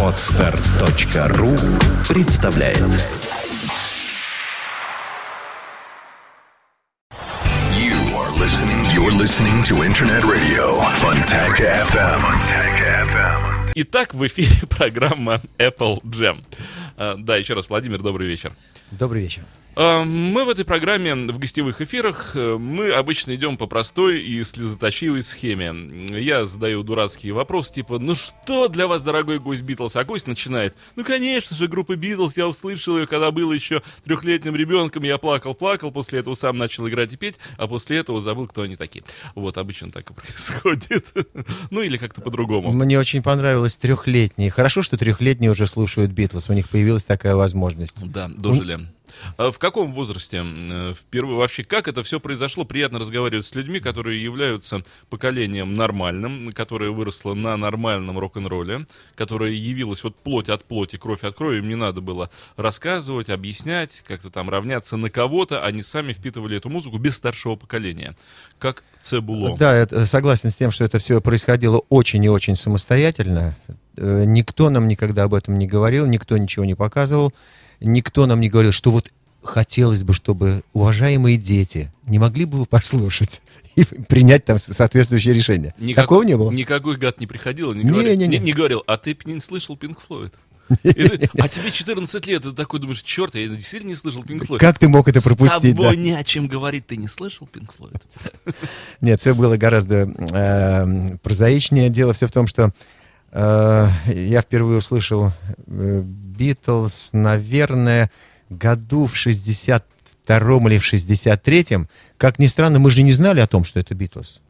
Отстар.ру представляет You are listening. You're listening to Internet Radio Funtank FM. FM. Итак, в эфире программа Apple Jam. А, Да, еще раз, Владимир, добрый вечер. Добрый вечер. А, Мы в этой программе, в гостевых эфирах, э, мы обычно идем по простой и слезоточивой схеме. Я задаю дурацкие вопросы, типа, ну что для вас, дорогой гость Битлз? А гость начинает, ну конечно же, группа Битлз, я услышал ее, когда был еще трехлетним ребенком, я плакал-плакал, после этого сам начал играть и петь, а после этого забыл, кто они такие. Вот, обычно так и происходит. Ну или как-то по-другому. Мне очень понравилось трехлетние. Хорошо, что трехлетние уже слушают Битлз. У них появилась такая возможность. Да, дожили. А в каком возрасте э, впервые вообще как это все произошло? Приятно разговаривать с людьми, которые являются поколением нормальным, которое выросло на нормальном рок-н-ролле, которое явилось вот плоть от плоти, кровь от крови. Им не надо было рассказывать, объяснять, как-то там равняться на кого-то. Они сами впитывали эту музыку без старшего поколения. Как Цебуло. Да, э, согласен с тем, что это все происходило очень и очень самостоятельно. Э, Никто нам никогда об этом не говорил, никто ничего не показывал, никто нам не говорил, что вот хотелось бы, чтобы уважаемые дети не могли бы вы послушать и принять там соответствующее решение. Никак- Такого не было? Никакой гад не приходил не, Не, говорил, не, не. не говорил, а ты не слышал Пинк Флойд. И ты- А тебе 14 лет, и ты такой думаешь, черт, я действительно не слышал Пинк Флойд. Как ты мог это пропустить? С тобой да? не о чем говорить, ты не слышал Пинк Флойд? Нет, все было гораздо э, прозаичнее. Дело все в том, что я впервые услышал Битлз, наверное, году в 62-м или в 63-м. Как ни странно, мы же не знали о том, что это Битлз.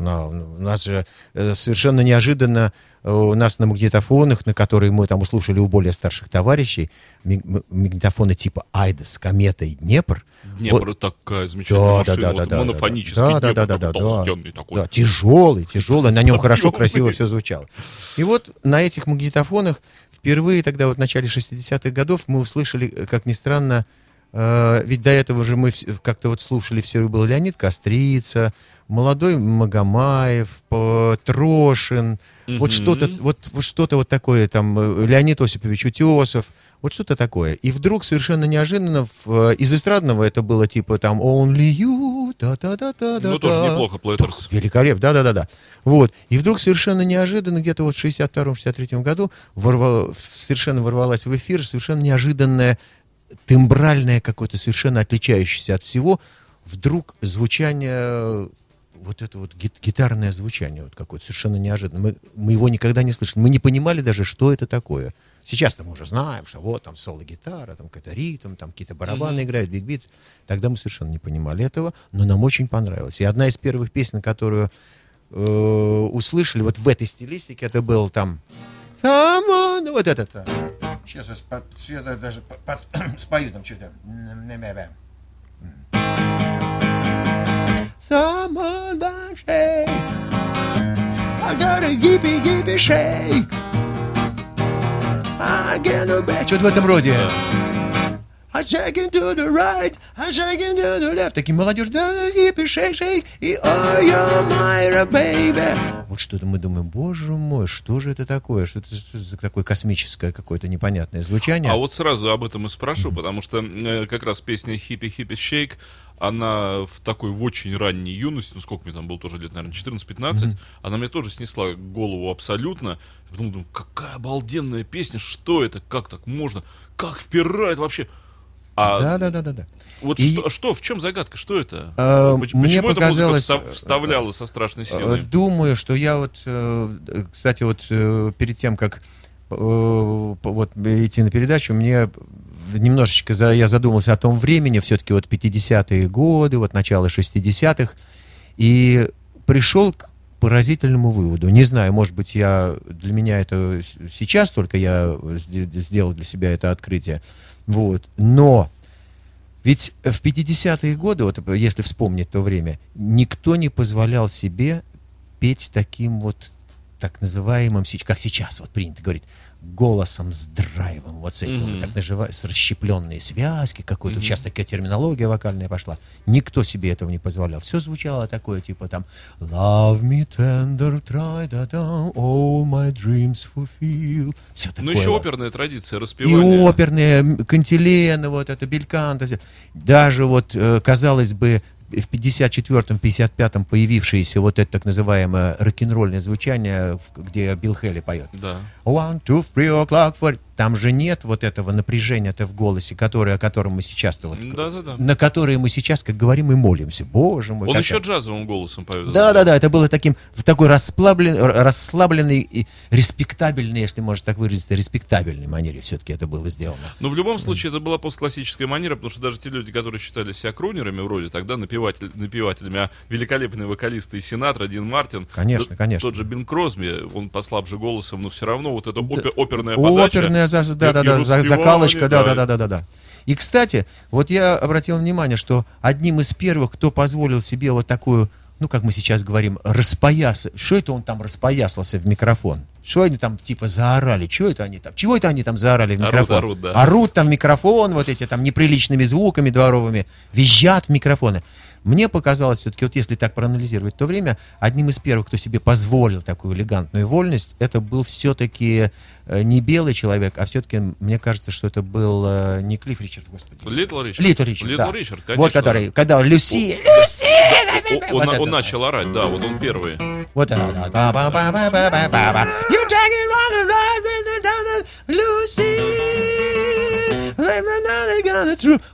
Но У нас же э, совершенно неожиданно э, у нас на магнитофонах, на которые мы там услышали у более старших товарищей, магнитофоны типа Айдес, Комета и Днепр. Днепр Вот- такая замечательная да, да, машина, да, вот да, да, монофонический да, да, Днепр, да, да, да, толстенный такой. Да, тяжелый, тяжелый, на нем хорошо, красиво все звучало. И вот на этих магнитофонах впервые тогда вот в начале 60-х годов мы услышали, э, как ни странно, ведь до этого же мы как-то вот слушали, все был Леонид Кострица, молодой Магомаев, П- Трошин, вот что-то вот, вот что-то вот такое там, э, Леонид Осипович Утесов, вот что-то такое. И вдруг совершенно неожиданно в, э, из эстрадного это было типа там Only You, та-та-та-та-та. Ну, тоже неплохо, Плейтерс. Великолепно, да-да-да-да. Вот. И вдруг совершенно неожиданно, где-то вот в 62-63 году, ворва- совершенно ворвалась в эфир совершенно неожиданное, тембральное какое-то, совершенно отличающееся от всего, вдруг звучание, вот это вот гит- гитарное звучание вот какое-то, совершенно неожиданно. Мы, мы его никогда не слышали. Мы не понимали даже, что это такое. Сейчас-то мы уже знаем, что вот там соло-гитара, там какой-то ритм, там какие-то барабаны играют, биг-бит. Тогда мы совершенно не понимали этого, но нам очень понравилось. И одна из первых песен, которую э, услышали вот в этой стилистике, это был там Someone, ну, вот этот. Сейчас я спо- я даже по- по- спою там что-то. Someone shake. I give it, give it shake. I get a. Что-то в этом роде. I shake it to the right, I shake it to the left. Такие молодежь, да, хиппи, шейк, шейк, и oh, you're my baby. Вот что-то мы думаем, боже мой, что же это такое? Что это, что за такое космическое какое-то непонятное звучание? А вот сразу об этом и спрошу, потому что э, как раз песня «Хиппи Хиппи Шейк», она в такой, в очень ранней юности, ну сколько мне там было тоже лет, наверное, 14-15, она мне тоже снесла голову абсолютно. Я потом думаю, какая обалденная песня, что это, как так можно, как впирает вообще. А Да, да, да, да, да. вот И- что, что, в чем загадка, что это? А, Поч- мне Почему эта показалось, музыка встав- вставляла со страшной Э, силой? Думаю, что я вот, э, кстати, вот э, перед тем, как э, вот идти на передачу, мне немножечко за, я задумался о том времени, все-таки вот 50-е годы, вот начало 60-х, и пришел к поразительному выводу. Не знаю, может быть, я для меня это сейчас только я сде- сделал для себя это открытие. Вот. Но ведь в 50-е годы, вот если вспомнить то время, никто не позволял себе петь таким вот так называемым, как сейчас вот принято говорить, голосом с драйвом, вот с этим, вот так называют, с расщепленные связки, какой-то, сейчас такая терминология вокальная пошла. Никто себе этого не позволял. Все звучало такое, типа там Love me tender, try da da, all my dreams fulfill. Все такое. Ну, еще вот. оперная традиция И распевания. оперные, м, Кантилены, вот это, Бельканто, даже вот, э, казалось бы, в 54-м, 55-м появившееся вот это так называемое рок-н-ролльное звучание, где Билл Хелли поет. Да. One, two, three o'clock, four. Там же нет вот этого напряжения-то в голосе, которое, о котором мы сейчас-то вот, Да-да-да. на которое мы сейчас, как говорим, и молимся. Боже мой. Он еще это- джазовым голосом поет. да, да, да, это было таким, в такой расслаблен, р- расслабленной и респектабельной, если можно так выразиться, респектабельной манере все-таки это было сделано. Но в любом случае это была постклассическая манера, потому что даже те люди, которые считали себя крунерами вроде тогда, напеватель, напевателями, а великолепные вокалисты и Синатра, Дин Мартин, Конечно, т- конечно. тот же Бин Кросби, он послабже голосом, но все равно вот эта опер- оперная подача. Оперная, за- да, да, да, за- закалочка, да, да, да, да, да, да. И, кстати, вот я обратил внимание, что одним из первых, кто позволил себе вот такую, ну, как мы сейчас говорим, распояса. Что это он там распоясался в микрофон? Что они там типа заорали? Что это они там? Чего это они там заорали в Орут, микрофон? орут, да. Орут там в микрофон, вот эти там неприличными звуками дворовыми, визжат в микрофоны. Мне показалось, все-таки, вот если так проанализировать то время, одним из первых, кто себе позволил такую элегантную вольность, это был все-таки э, не белый человек, а все-таки, мне кажется, что это был э, не Клифф Ричард, господи. Литл Ричард. Литл Ричард, Литл да. Ричард, конечно. Вот который, когда Люси, Люси, О- Он, вот это. он начал орать, да, вот он первый. Вот да, да, ба. You take it on the Lucy,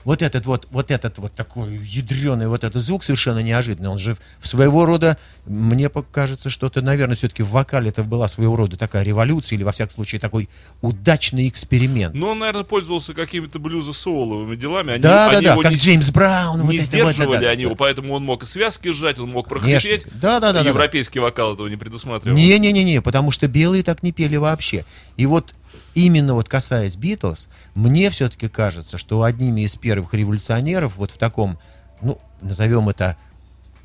Вот этот вот, вот этот вот такой ядреный вот этот звук совершенно неожиданный. Он же в своего рода, мне кажется, что-то, наверное, все-таки в вокале это была своего рода такая революция или, во всяком случае, такой удачный эксперимент. Ну, он, наверное, пользовался какими-то блюзо-соуловыми делами. Они, да, да, они да, его как не, Джеймс Браун. вот не это вот, да, сдерживали да, они да. его, поэтому он мог и связки сжать, он мог прохрипеть. Да, да, да, да, да. Европейский вокал этого не предусматривал. Не-не-не, потому что белые так не пели вообще. И вот именно вот касаясь Битлз, мне все-таки кажется, что одними из первых революционеров вот в таком, ну, назовем это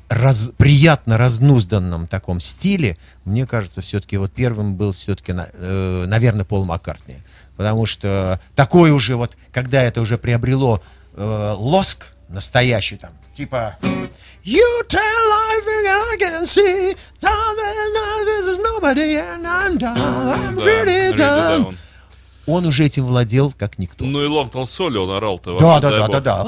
раз- приятно разнузданном таком стиле, мне кажется, все-таки вот первым был все-таки, наверное, Пол Маккартни. Потому что такой уже вот, когда это уже приобрело э, лоск настоящий там, типа You tell life and I can see now that this is nobody and I'm done, I'm really down. Он уже этим владел как никто. Ну и Лонгтон Соли он орал-то. Да, да, да, да, да.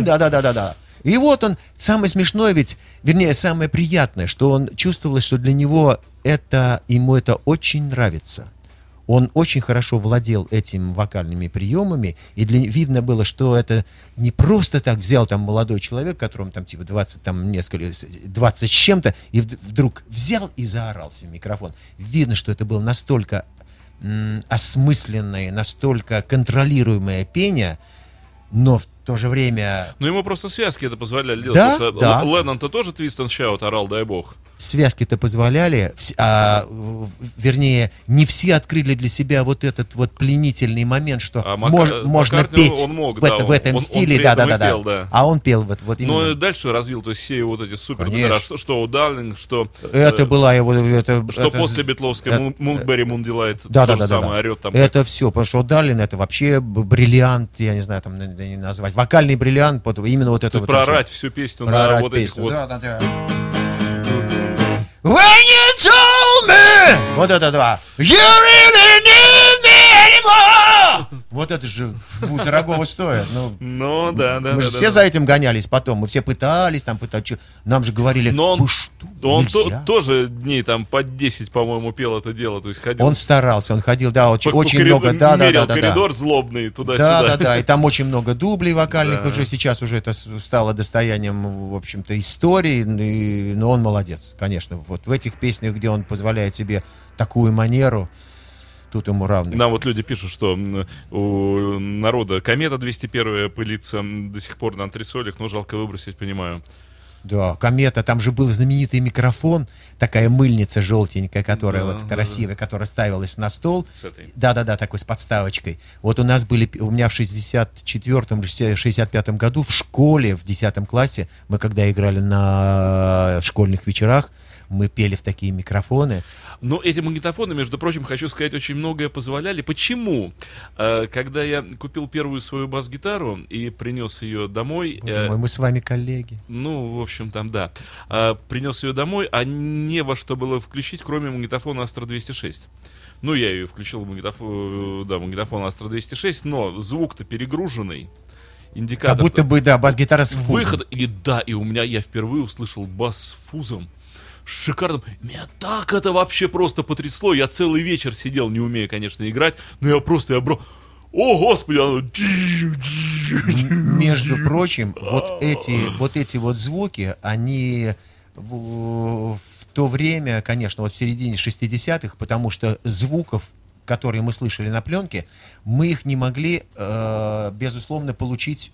Да, да, да, да, да. И вот он, самое смешное ведь, вернее, самое приятное, что он чувствовал, что для него это, ему это очень нравится. Он очень хорошо владел этими вокальными приемами, и для, видно было, что это не просто так взял там молодой человек, которому там типа 20, там несколько, 20 с чем-то, и вд- вдруг взял и заорал в микрофон. Видно, что это было настолько осмысленное, настолько контролируемое пение, но в то же время Ну ему просто связки это позволяли делать. Да, да. Леннон-то тоже твист and shout орал, дай бог. Связки-то позволяли, а, вернее, не все открыли для себя вот этот вот пленительный момент, что А Мака- мож- можно Маккартни, петь он мог, в, да, это- в этом он- стиле, при да, этом да, и да, пел, да. да. А он пел вот, вот Ну именно. и дальше развил, то есть все вот эти супер номера, что, что у Дарлинг, что... это э, была его, это, Что это- после Битловской это- Мун- Мунберри Мундилайт да, да, да, самое да. орет там. Это все, потому что Дарлин это вообще бриллиант, я не знаю, там не назвать, вокальный бриллиант, именно вот это как вот. проорать всю песню на вот этих песню. вот... Да, да, да. When you told me, вот это два, you really need anymore. Вот это же у дорогого стоит. Ну, Ну, да, да, мы да. же да, все да. за этим гонялись потом. Мы все пытались там пытать. чё- Нам же говорили, Но он, вы что, он то- нельзя?» тоже дней там под 10, по-моему, пел это дело. То есть ходил Он старался, он ходил, да, очень, по- очень коридору- много, да, да, да, да, да. коридор злобный Да, туда-сюда. да, да, и там очень много дублей вокальных, Да. уже сейчас уже это стало достоянием, в общем-то, истории, и- но он молодец, конечно. Вот в этих песнях, где он позволяет себе такую манеру, тут ему равный. Нам вот люди пишут, что у народа комета 201 пылится до сих пор на антресолях, но жалко выбросить, понимаю. Да, комета, там же был знаменитый микрофон, такая мыльница желтенькая, которая Да, вот да, красивая, которая ставилась на стол. Да-да-да, такой с подставочкой. Вот у нас были, у меня в 64-м, или 65-м году в школе, в 10 классе, мы когда играли на школьных вечерах, мы пели в такие микрофоны. Но эти магнитофоны, между прочим, хочу сказать, очень многое позволяли. Почему? Э, Когда я купил первую свою бас-гитару и принес ее домой... Боже э, мой, мы с вами коллеги. Ну, в общем, там, да. А, принес ее домой, а не во что было включить, кроме магнитофона Astra 206. Ну, я ее включил в магнитофон, да, магнитофон Astra 206, но звук-то перегруженный. Индикатор Как будто бы, да, бас-гитара с фузом. выход. И да, и у меня я впервые услышал бас с фузом. Шикарным. Меня так это вообще просто потрясло. Я целый вечер сидел, не умея, конечно, играть, но я просто, я бро... О, господи, оно... Между прочим, вот эти вот, эти вот звуки, они в, в то время, конечно, вот в середине 60-х, потому что звуков, которые мы слышали на пленке, мы их не могли, э, безусловно, получить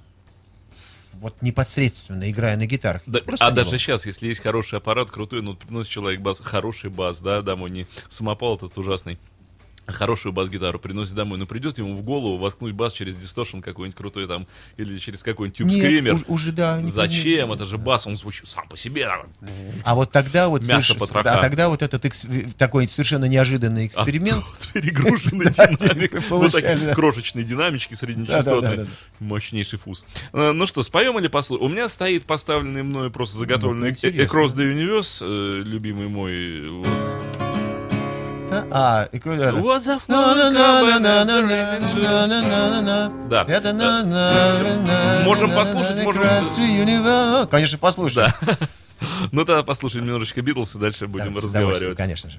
вот непосредственно, играя на гитарах. Да, а даже было. сейчас, если есть хороший аппарат, крутой, ну, приносит человек бас, хороший бас, да, домой, не самопал этот ужасный, хорошую бас-гитару приносит домой, но придет ему в голову воткнуть бас через дисторшн какой-нибудь крутой там, или через какой-нибудь тюб-скример. уж- уже, да. не- Зачем? не- Это же бас, он звучит сам по себе. А вот тогда вот, Мясо потроха. да, тогда вот этот экс- такой совершенно неожиданный эксперимент. А тут перегруженный динамик. Вот такие крошечные динамички среднечастотные. Мощнейший фуз. Э, Ну что, споем или послушаем? У меня стоит поставленный мною просто заготовленный Ну. Across the Universe, э, любимый мой. вот. А, и кроме Да. Это на на Можем послушать, можем... Конечно, послушать. Ну тогда послушаем немножечко Битлз и дальше будем разговаривать. Конечно же.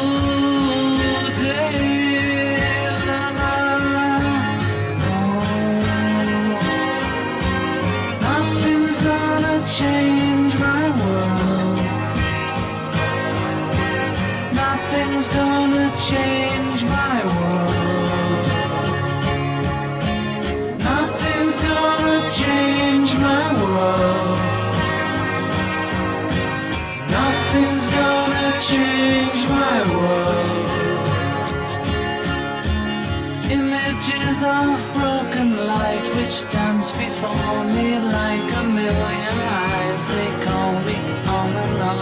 Of broken light which dance before me like a million eyes. They call me on and on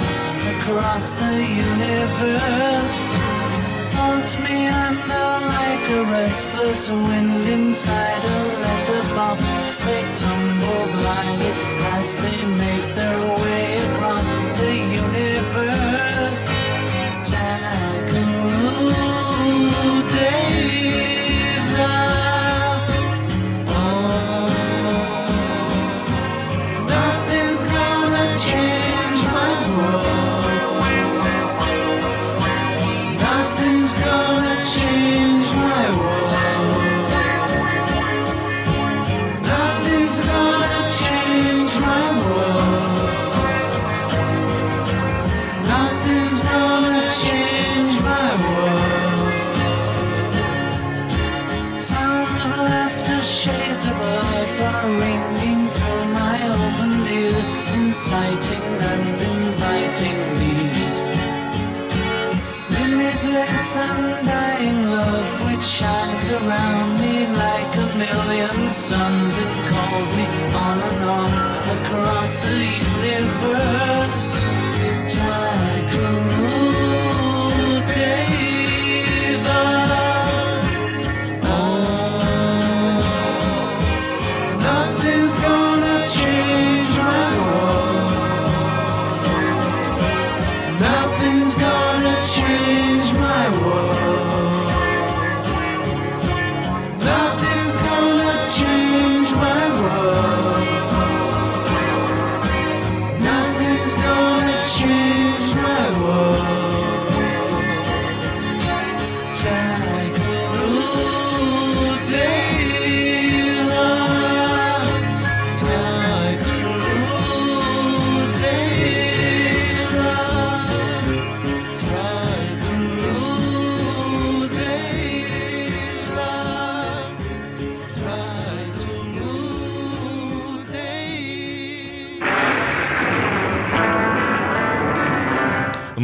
across the universe. Thoughts meander like a restless wind inside a letterbox. They tumble blindly as they make their way across the universe. Suns. It calls me on and on across the universe.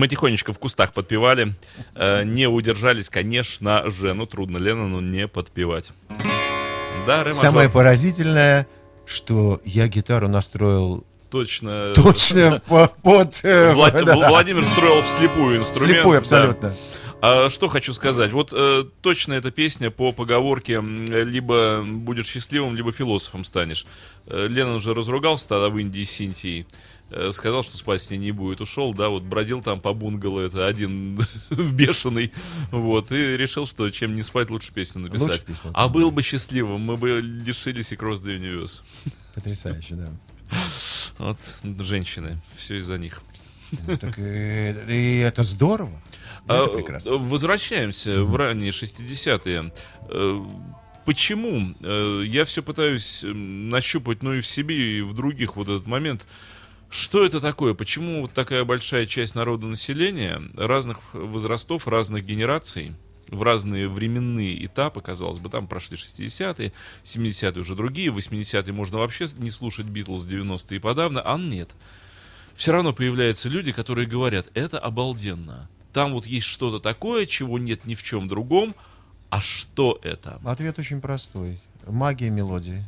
Мы тихонечко в кустах подпевали. Э, Не удержались, конечно же. Ну, трудно Леннону не подпевать. Да, ре Самое мажор. поразительное, что я гитару настроил Точно. точно по- под... э, Влад- да, Владимир строил вслепую инструмент. Слепой да. абсолютно. А что хочу сказать. Вот э, точно эта песня по поговорке либо будешь счастливым, либо философом станешь. Э, Леннон же разругался тогда в Индии с Синтией. Э, Сказал, что спать с ней не будет. Ушел, да, вот бродил там по бунгало, это один бешеный. Вот, и решил, что чем не спать, лучше песню написать. Лучше песню, а был бы счастливым, мы бы лишились и Cross the Universe. Потрясающе, да. Вот, женщины, все из-за них. Ну, так, э, и это здорово. А, Это прекрасно. Возвращаемся в ранние 60-е. Э, Почему? Я все пытаюсь нащупать, ну и в себе, и в других вот этот момент. Что это такое? Почему вот такая большая часть народа населения разных возрастов, разных генераций, в разные временные этапы, казалось бы, там прошли 60-е, 70-е уже другие, 80-е можно вообще не слушать Битлз, 90-е и подавно, а нет. Все равно появляются люди, которые говорят, это обалденно. Там вот есть что-то такое, чего нет ни в чем другом. А что это? Ответ очень простой. Магия мелодии.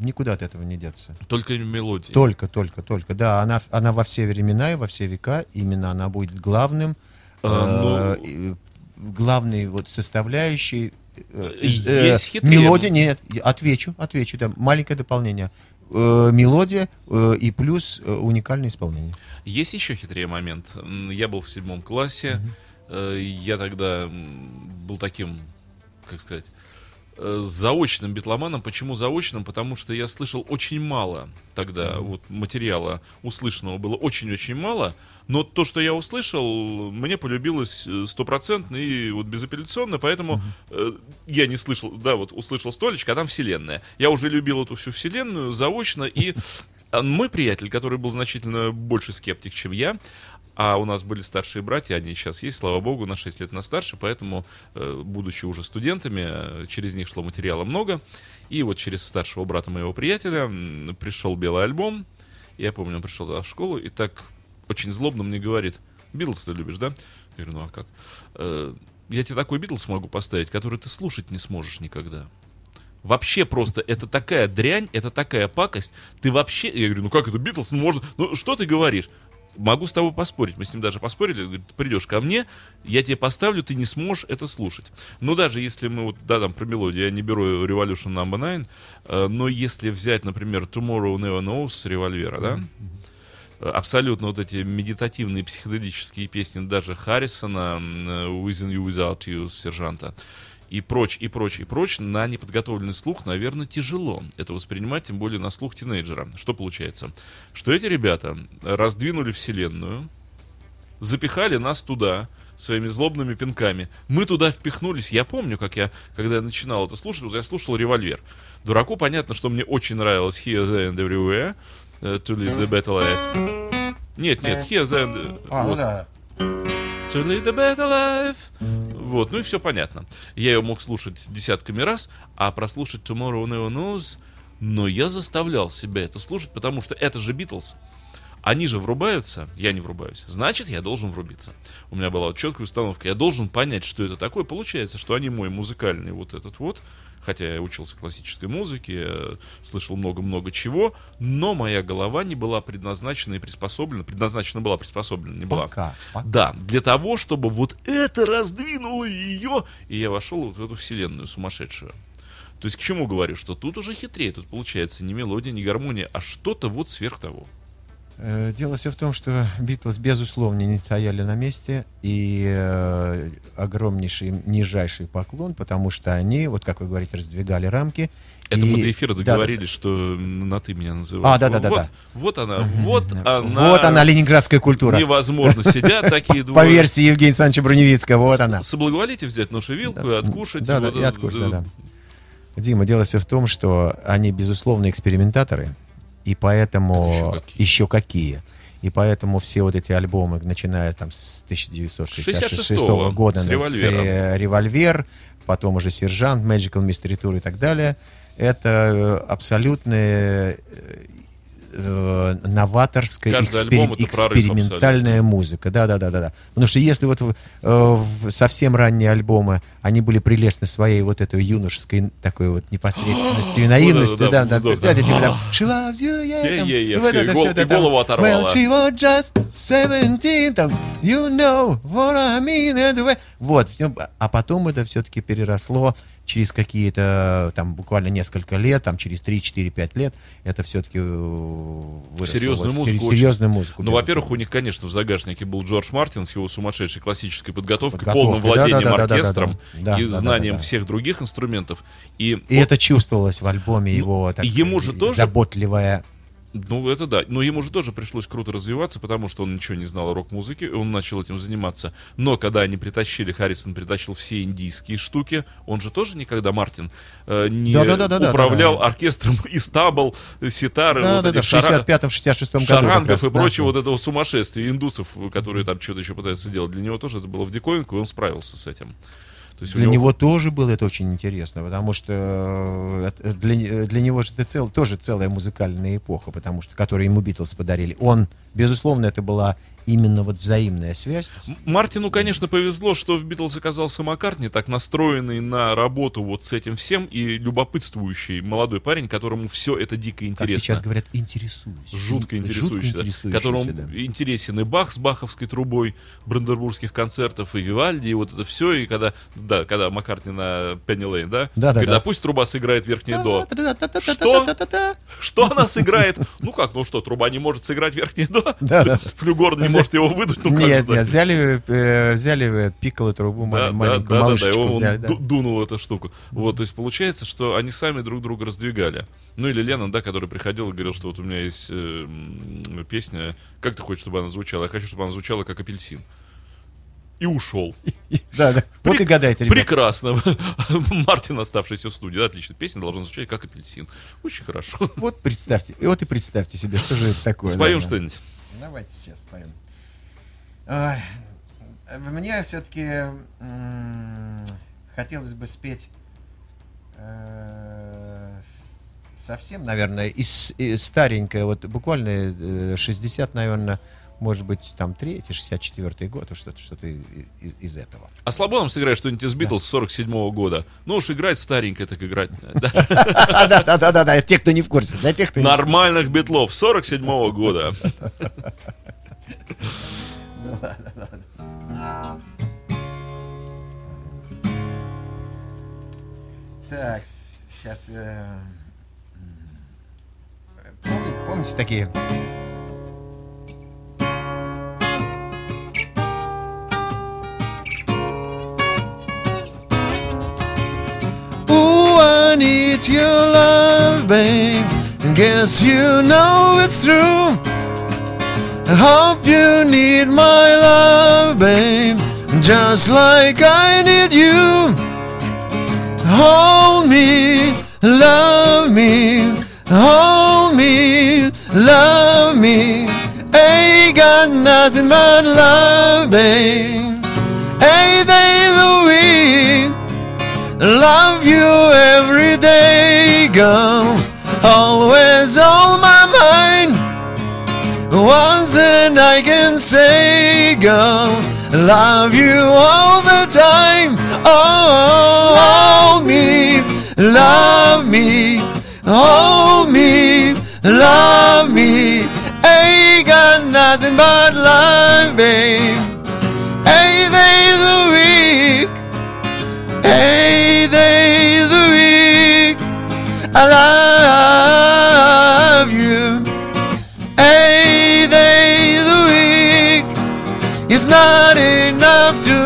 Никуда от этого не деться. Только мелодии. Только, только, только. Да, она, она во все времена и во все века, именно она будет главным, А, э, и, главной вот составляющей. э, э, хитрее. мелодия, нет, отвечу, отвечу, да, маленькое дополнение. Э, мелодия э, и плюс э, уникальное исполнение. Есть еще хитрее момент. Я был в седьмом классе. Э, Я тогда был таким, как сказать, э, заочным битломаном. Почему заочным? Потому что я слышал очень мало тогда вот материала услышанного было очень-очень мало. Но то, что я услышал, мне полюбилось э, стопроцентно и вот безапелляционно, поэтому э, я не слышал, да, вот услышал столечко, а там вселенная. Я уже любил эту всю вселенную заочно, и а, мой приятель, который был значительно больше скептик, чем я, а у нас были старшие братья, они сейчас есть, слава богу, на 6 лет на старше, поэтому, э, будучи уже студентами, э, через них шло материала много. И вот через старшего брата моего приятеля пришел белый альбом. Я помню, он пришел туда в школу и так очень злобно мне говорит, Битлз ты любишь, да? Я говорю, ну а как? «Э, Я тебе такой Битлз могу поставить, который ты слушать не сможешь никогда. Вообще просто, это такая дрянь, это такая пакость. Ты вообще... Я говорю, ну как это Битлз? Ну можно... Ну что ты говоришь? Могу с тобой поспорить. Мы с ним даже поспорили. Говорит, придешь ко мне, я тебе поставлю, ты не сможешь это слушать. Но даже если мы вот, да, там про мелодию, я не беру Revolution Number 9, э, но если взять, например, Tomorrow Never Knows с револьвера, да, э, абсолютно вот эти медитативные психоделические песни даже Харрисона, э, Within You Without You, сержанта, и прочь, и прочь, и прочь, на неподготовленный слух, наверное, тяжело это воспринимать, тем более на слух тинейджера. Что получается? Что эти ребята раздвинули вселенную, запихали нас туда своими злобными пинками. Мы туда впихнулись. Я помню, как я, когда я начинал это слушать, вот я слушал «Револьвер». Дураку понятно, что мне очень нравилось «Here, There and Everywhere», э, «To Live the Better Life». Нет, нет, «Here, There and...» А, вот. ну да. To lead a better life. Вот, ну и все понятно. Я ее мог слушать десятками раз, а прослушать Tomorrow Never Knows, но я заставлял себя это слушать, потому что это же Битлз. Они же врубаются, я не врубаюсь. Значит, я должен врубиться. У меня была вот четкая установка. Я должен понять, что это такое. Получается, что они мой музыкальный вот этот вот. Хотя я учился классической музыке, я слышал много-много чего, но моя голова не была предназначена и приспособлена. Предназначена была, приспособлена не была. Пока, пока. Да, для того, чтобы вот это раздвинуло ее, и я вошел вот в эту вселенную сумасшедшую. То есть к чему говорю, что тут уже хитрее, тут получается не мелодия, не гармония, а что-то вот сверх того. Э, Дело все в том, что Битлз, безусловно, не стояли на месте, и э, огромнейший, нижайший поклон, потому что они, вот как вы говорите, раздвигали рамки. Это и- мы до эфира да, договорились, что на ты меня называешь. А, да-да-да-да. Вот, вот она, вот да. она. Вот она, ленинградская культура. Невозможно сидят такие По двое. версии Евгения Александровича Броневицкого, вот она. Соблаговолите взять нашу вилку и откушать. Да, да, и откушать, да, да. Дима, дело все в том, что они, безусловно, экспериментаторы, и поэтому Еще какие. еще какие. И поэтому все вот эти альбомы, начиная там с 1966 66-го, года, с «Револьвером». э, «Револьвер», потом уже «Сержант», «Magical Mystery Tour» и так далее, это э, абсолютные э, новаторская, Каждый экспери- альбом это прорыв экспериментальная музыка. Да, да, да, да, да. Потому что если вот в, э, в совсем ранние альбомы они были прелестны своей вот этой юношеской такой вот непосредственностью и наивностью, да, да, да, да, вздох, да, да. типа там, She loves you, yeah, Yeah, там, yeah, yeah, и вот всё, и это гол- всё, да, и там, голову оторвала. Well, she was just 17, там, you know what I mean, and the way. Вот, всё, а потом это все-таки переросло через какие-то, там, буквально несколько лет, там, через 3-4-5 лет, это все-таки выросло. Серьезную вот, музыку. серьезную музыку. Ну, да. во-первых, у них, конечно, в загашнике был Джордж Мартин с его сумасшедшей классической подготовкой, Подготовкой, полным владением да-да-да-да-да-да. оркестром Да, и да-да-да-да. знанием всех других инструментов. И, И это чувствовалось в альбоме его так, Ну, ему же тоже- заботливая. Ну, это да. Но ему же тоже пришлось круто развиваться, потому что он ничего не знал о рок-музыке, и он начал этим заниматься. Но когда они притащили, Харрисон притащил все индийские штуки, он же тоже никогда, Мартин, э, не Да-да-да-да-да, управлял да-да. оркестром из табл, ситары, Да, вот да, да, в шара- 65-66 году. как шарангов раз, и да. прочего вот этого сумасшествия индусов, которые там что-то еще пытаются делать. Для него тоже это было в диковинку, и он справился с этим. То есть Для него тоже было это очень интересно, потому что э, это- для, для него это цел, тоже целая музыкальная эпоха, потому что, которую ему Битлз подарили. Он, безусловно, это была именно вот взаимная связь. Мартину, конечно, повезло, что в Битлз оказался Маккартни, так настроенный на работу вот с этим всем и любопытствующий молодой парень, которому все это дико Как интересно. сейчас говорят, интересуюсь. Жутко интересующийся, интересующийся, которому да. интересен и Бах с баховской трубой брандербургских концертов, и Вивальди, и вот это все, и когда, да, когда Маккартни на Пенни Лейн, да, Да-да-да. говорит, а пусть труба сыграет верхнее до. Что? Что она сыграет? Ну как, ну что, труба не может сыграть верхнее до? Флюгор не может его выдуть? Ну Нет, нет, взяли, э, взяли э, пикколо трубу, Да, мал- да, маленькую да, да, да, взяли, дунул эту штуку. Вот, то есть получается, что они сами друг друга раздвигали. Ну или Леннон, да, который приходил и говорил, что вот у меня есть э, песня, как ты хочешь, чтобы она звучала? Я хочу, чтобы она звучала как апельсин. И ушел. Да, да. Вот и гадайте, ребята. Прекрасно. Мартин, оставшийся в студии. Отлично. Песня должна звучать как апельсин. Очень хорошо. Вот представьте, и вот и представьте себе, что же это такое. Споем да. что-нибудь. Давайте сейчас споем. Ой, мне все-таки хотелось бы спеть э, совсем, наверное, из, из старенькое, вот буквально э, 60, наверное, может быть, там третий, 64 год, что-то что из, из этого. А слабо нам сыграть что-нибудь из Битлз 47 года. Ну уж играть старенько, так играть. да. Да, да, да, да, да, те, кто не в курсе, для тех, кто Нормальных битлов 47 года. Так, сейчас... помните, помните такие? I need your love, babe. And Guess you know it's true. I hope you need my love, babe. Just like I need you. Hold me, love me, hold me, love me. Ain't got nothing but love, babe. Hey, day the week, love you every day, girl. Always on my mind. One thing I can say, girl, love you all the time. Oh, hold me, love me, hold me, love me. Ain't got nothing but love,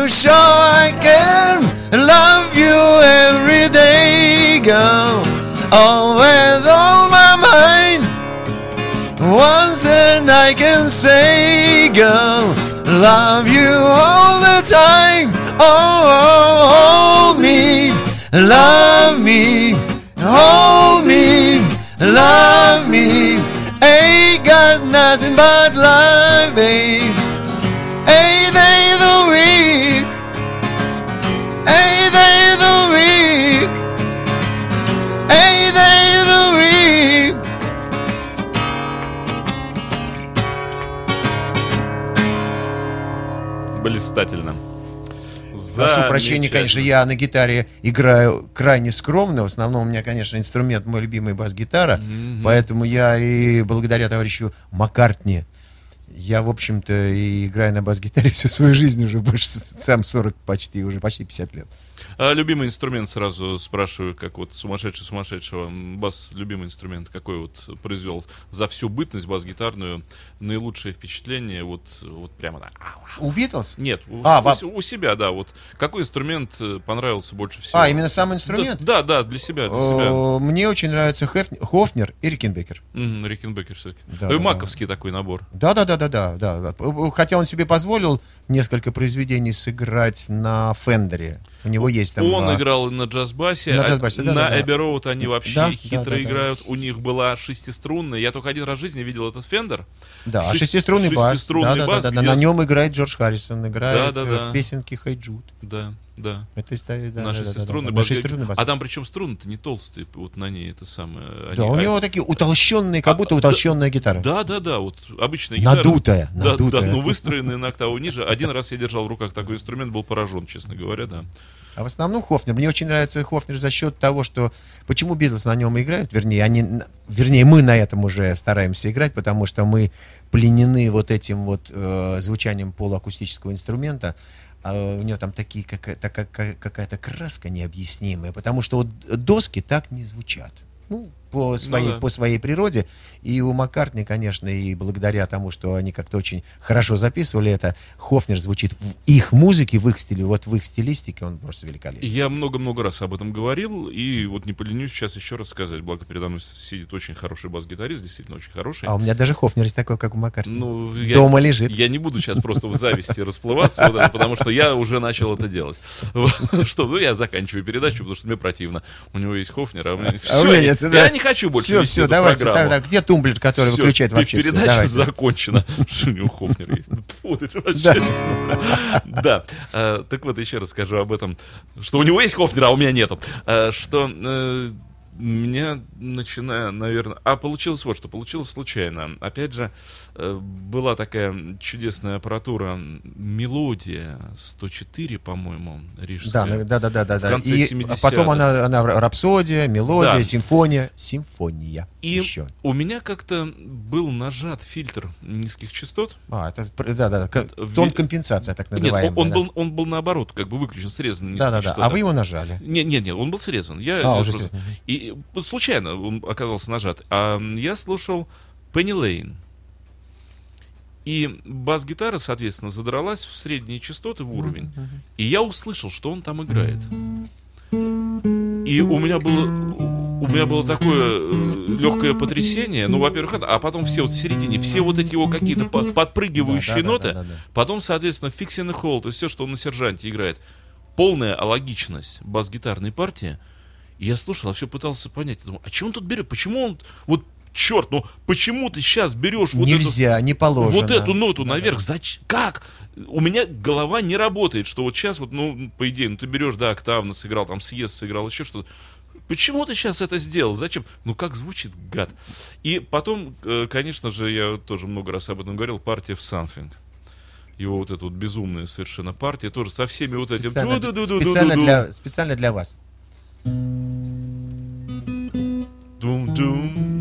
show I can love you every day, girl. Always on my mind. One thing I can say, girl, love you all the time. Oh, oh, hold me, love me, hold me, love me. Ain't Блистательно. Прошу прощения, конечно, я на гитаре играю крайне скромно. В основном у меня, конечно, инструмент мой любимый бас-гитара. Поэтому я и благодаря товарищу Маккартни я, в общем-то, и играю на бас-гитаре всю свою жизнь уже больше, сам 40 почти, уже почти 50 лет. А любимый инструмент сразу спрашиваю, как вот сумасшедший сумасшедшего. Бас, любимый инструмент, какой вот произвел за всю бытность бас-гитарную наилучшее впечатление, вот, вот прямо так. У Битлз? Нет, у, А, у- вам- у себя, да, вот. Какой инструмент э, понравился больше всего? А, именно сам инструмент? Да, да, для себя, для себя. Э, Мне очень нравится Хофнер и Рикенбекер. Рикенбекер всякий. Да, Ну да, маковский такой набор. Да, да, да, да, да, да. Хотя он себе позволил несколько произведений сыграть на Фендере. У него есть там. Он а, играл на джаз-басе, На а джаз-басе, да, на да. Abbey Road они вообще Да, хитро да, да, да. играют. У них была шестиструнная. Я только один раз в жизни видел этот Фендер. Да, а Шесть- шестиструнный бас. шестиструнный да, да, бас, да, да, где- На нем играет Джордж Харрисон, играет Да, да, э, да. в песенке Хайджут. Да, да. Это да, на да, да, да, шестиструнный да, бас. Бас. А там причем струны-то не толстые, вот на ней это самое. они- Да, у а- него такие утолщенные, как будто А, утолщенная гитара. Да, да, да, вот обычная гитара. Надутая, Да, надутая. да, ну выстроенная на октаву ниже. Один раз я держал в руках такой инструмент, был поражен, честно говоря, да. А в основном Хофнер. Мне очень нравится Хофнер за счет того, что... Почему Битлз на нем играют? Вернее, они, вернее, мы на этом уже стараемся играть, потому что мы пленены вот этим вот э, звучанием полуакустического инструмента. А у него там такие, такая- какая- какая-то краска необъяснимая, потому что вот доски так не звучат. Ну, по своей, да. по своей природе. И у Маккартни, конечно, и благодаря тому, что они как-то очень хорошо записывали это, Хофнер звучит в их музыке, в их стиле, вот в их стилистике он просто великолепен. Я много-много раз об этом говорил, и вот не поленюсь сейчас еще раз сказать. Благо передо мной сидит очень хороший бас-гитарист, действительно очень хороший. А у меня даже Хофнер есть такой, как у Маккартни. Ну, я, Дома лежит. Я не буду сейчас просто в зависти расплываться, вот это, потому что я уже начал это делать. Что, ну я заканчиваю передачу, потому что мне противно. У него есть Хофнер, а у меня... А я, я не хочу больше Все, вести все, давайте. программу. так, так, где тумблер, который Всё, выключает вообще все? Передача Давайте. закончена. Что у него Хофнер есть? Ну. Да. э, Так вот, еще раз скажу об этом. Что у него есть Хофнер, а у меня нету. Э, Что э, меня начиная, наверное... А, получилось вот что. Получилось случайно. Опять же, была такая чудесная аппаратура «Мелодия» 104, по-моему, Да, рижская. ну, да, да, да, да, В да. конце И 70-х. потом она, она рапсодия, мелодия, Да. симфония, симфония. И еще. у меня как-то был нажат фильтр низких частот. А, это, да, да, да, тон компенсация, так Нет, называемая. он, он да. был, он был наоборот, как бы выключен, срезан. Да, да, да. частоты. А вы его нажали. Нет, нет, нет, он был срезан. Я, А, я уже просто- срезан. И э, случайно он оказался нажат. А я слушал Пенни Лейн. И бас-гитара, соответственно, задралась в средние частоты, в уровень. И я услышал, что он там играет. И у меня было, у меня было такое легкое потрясение. Ну, во-первых, а потом все вот в середине, все вот эти его какие-то по- подпрыгивающие Да, да, ноты. да. Потом, соответственно, фиксин и холл, то есть все, что он на сержанте играет. Полная алогичность бас-гитарной партии. И я слушал, а все пытался понять. Думаю, а чего он тут берет? Почему он... Вот, черт, ну почему ты сейчас берешь вот эту... Нельзя, не положено. Вот эту ноту наверх, зачем? Как? У меня голова не работает, что вот сейчас вот, ну, по идее, ну ты берешь, да, октавно сыграл, там съезд сыграл, еще что-то. Почему ты сейчас это сделал? Зачем? Ну как звучит, гад? И потом, э, конечно же, я тоже много раз об этом говорил, партия в Something. Его вот эта вот безумная совершенно партия, тоже со всеми вот этим... Специально, специально для, специально для вас. Дум-дум.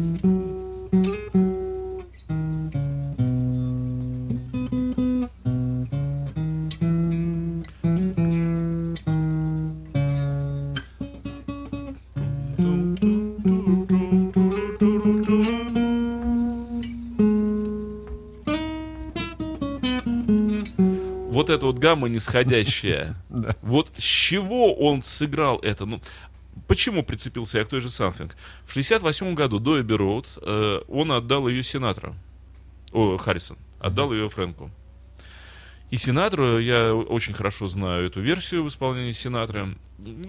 Эта вот гамма нисходящая. Вот с чего он сыграл это? Ну, почему прицепился я к той же Something? В 68 году до Эбби Роуд э, он отдал ее Синатра. О, Харрисон. Отдал ее Фрэнку. И Синатру, я очень хорошо знаю эту версию в исполнении Синатры.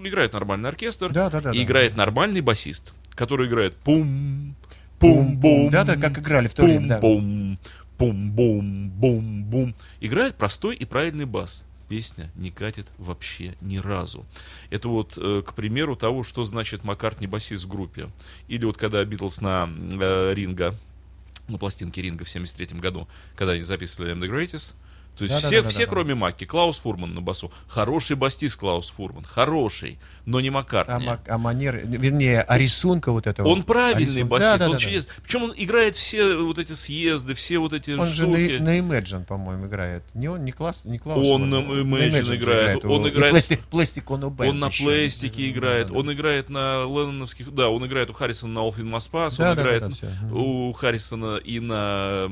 Играет нормальный оркестр. Да, да, да, И да. играет нормальный басист, который играет пум, пум-бум. Да, да, как играли в то время, да. Пум-бум, пум-бум, бум-бум. Играет простой и правильный бас. Песня не катит вообще ни разу. Это вот, э, к примеру, того, что значит Маккартни басист в группе. Или вот когда Битлз на э, Ринга, на пластинке Ринга в 73 году, когда они записывали I'm the Greatest, То есть Да, да, все, да, да, все да. кроме Маки. Клаус Фурман на басу. Хороший бастист Клаус Фурман. Хороший, но не А, Маккартни. ма- а манер, вернее, а рисунка вот этого. Он правильный рисунка- басист, Да, да, он да, да. чудес. Причем он играет все вот эти съезды, все вот эти Он же штуки. на, на Imagine, по-моему, играет. Не он, не класс, не Клаус. Он на Фурман. Imagine же играет, он И играет- пласти- пластикону Band Он на пластике играет, Да, да, он играет на Ленноновских, да, он играет у Харрисона на All in Да, он да, играет да, да, у Харрисона и на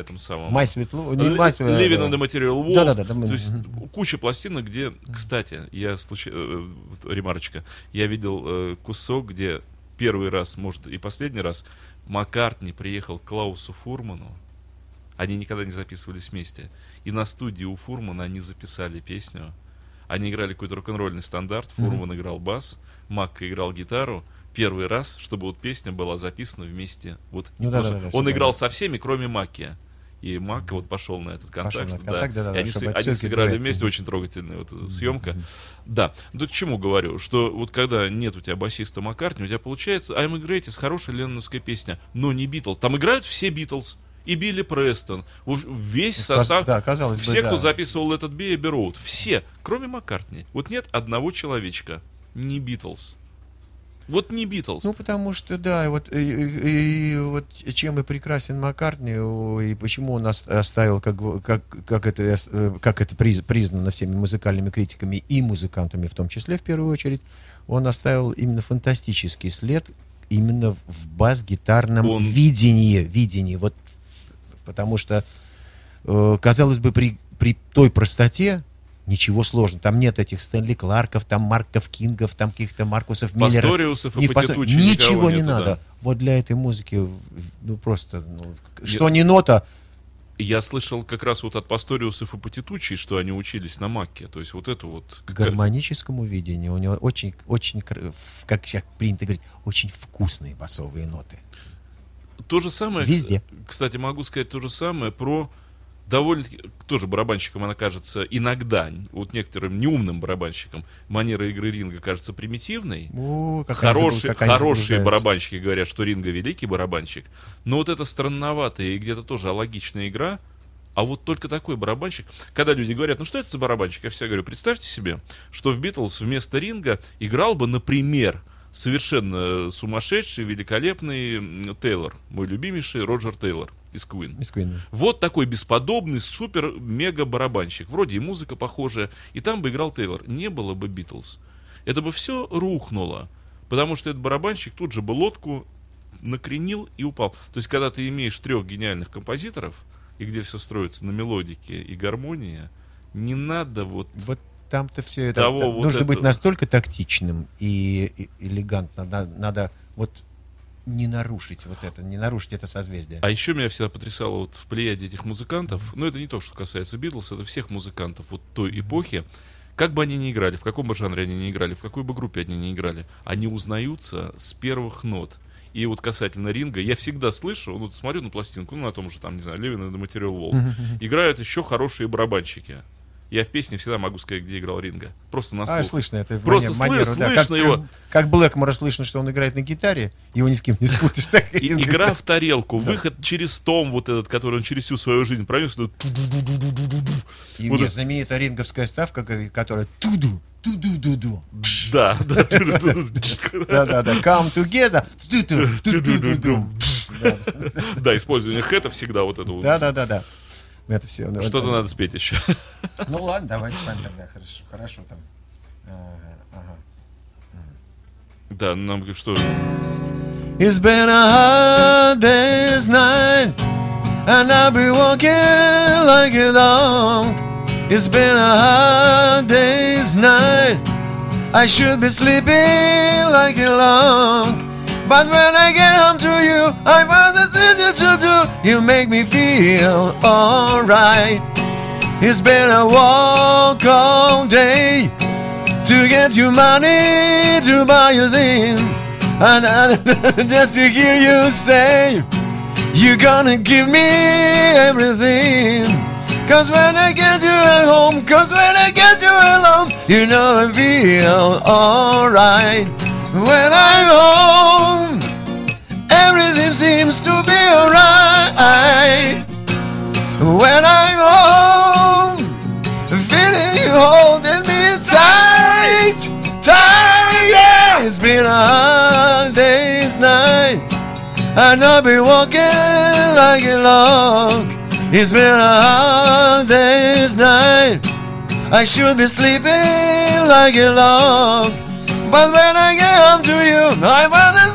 этом самом... Май Светло... Не Май Светло... Living Material Wall. Да-да-да, да, мы- То есть куча пластинок, где, кстати, я случай... э, вот ремарочка, я видел э, кусок, где первый раз, может и последний раз, Маккартни приехал к Клаусу Фурману. Они никогда не записывались вместе. И на студии у Фурмана они записали песню. Они играли какой-то рок-н-ролльный стандарт. Фурман играл бас, Макка играл гитару. Первый раз, чтобы вот песня была записана вместе. Вот, Ну да, да, да, он всё играл понятно. со всеми, кроме Маки. И Макка вот пошел на этот контакт. Пошел на этот да. контакт, да-да-да, И они, с- они сыграли дуэт. вместе, очень трогательная вот эта съемка. Да. Ну, к чему говорю? Что вот когда нет у тебя басиста Маккартни, у тебя получается I'm Greatest, хорошая ленноновская песня, но не Битлз. Там играют все Битлз. И Билли Престон, весь состав, да, казалось бы, все, кто да. записывал этот Би Роуд, все, кроме Маккартни. Вот нет одного человечка, не Битлз. Вот не Битлз. Ну, потому что, да, вот, и, и- и вот чем и прекрасен Маккартни, и почему он ос- оставил, как, как, как это, э, как это приз- признано всеми музыкальными критиками и музыкантами в том числе, в первую очередь, он оставил именно фантастический след именно в- в бас-гитарном Он- видении, видении, вот, потому что, э, казалось бы, при, при той простоте, Ничего сложного. Там нет этих Стэнли Кларков, там Марков Кингов, там каких-то Маркусов Миллеров. Пасториусов и Патитучи Ничего не нету, надо. да. Вот для этой музыки, ну просто, ну, к- что не нота, Я слышал как раз вот от Пасториусов и Патитучи, что они учились на Макке. То есть вот это вот... к гармоническому видению у него очень, очень, как сейчас принято говорить, очень вкусные басовые ноты. То же самое, Везде. кстати, могу сказать то же самое про довольно тоже барабанщикам она кажется иногда, вот некоторым неумным барабанщикам, манера игры ринга кажется примитивной. О, они Хорошие, барабанщики говорят, что Ринга великий барабанщик, но вот это странноватая и где-то тоже алогичная игра, а вот только такой барабанщик, когда люди говорят, ну что это за барабанщик, я всегда говорю, представьте себе, что в Битлз вместо Ринга играл бы, например, совершенно сумасшедший, великолепный Тейлор, мой любимейший Роджер Тейлор из Queen. Мисс Куин. Вот такой бесподобный, супер-мега барабанщик. Вроде и музыка похожая. И там бы играл Тейлор. Не было бы Битлз. Это бы все рухнуло. Потому что этот барабанщик тут же бы лодку накренил и упал. То есть, когда ты имеешь трех гениальных композиторов, и где все строится на мелодике и гармонии, не надо вот... Вот там-то все это... Того вот нужно быть этого. настолько тактичным и, и- элегантно. Надо, надо вот не нарушить вот это, не нарушить это созвездие. А еще меня всегда потрясало вот в плеяде этих музыкантов, ну это не то, что касается Битлз, это всех музыкантов вот той эпохи, как бы они ни играли, в каком бы жанре они ни играли, в какой бы группе они ни играли, они узнаются с первых нот. И вот касательно ринга, я всегда слышу, ну, смотрю на пластинку, ну, на том же, там, не знаю, in the Material World, играют еще хорошие барабанщики. Я в песне всегда могу сказать, где играл ринга. Просто на А, слух. слышно это. Просто мане- манеру, слы- да. слышно как, его. Как, как Блэкмора слышно, что он играет на гитаре, его ни с кем не спутаешь. Так и Ринго. игра в тарелку, выход через том вот этот, который он через всю свою жизнь пронес, что И вот нет, знаменитая ринговская ставка, ка- которая туду, туду-ду-ду. да, да, Да-да-да, come together, ту-ту, ту-ду-ду-ду. Да, использование хэта всегда вот это вот. Да-да-да-да. Это все. Что-то надо спеть еще. Ну ладно, давайте спать тогда, хорошо, хорошо там. Ага, ага. Да, нам что... It's been a hard day's night, and I've been walking like a dog. It's been a hard day's night. I should be sleeping like a log. But when I get home to you, I find the thing you do. You make me feel alright. It's been a walk all day to get you money to buy a thing. And just to hear you say, you're gonna give me everything. Cause when I get you at home, cause when I get you alone, you know I feel alright. When I'm home, everything seems to be alright. When I'm home, feeling you holding me tight, tight. Yeah, it's been a hard day's night, and I'll be walking like a log. It's been a hard day's night. I should be sleeping like a log. But when I get home to you, I want to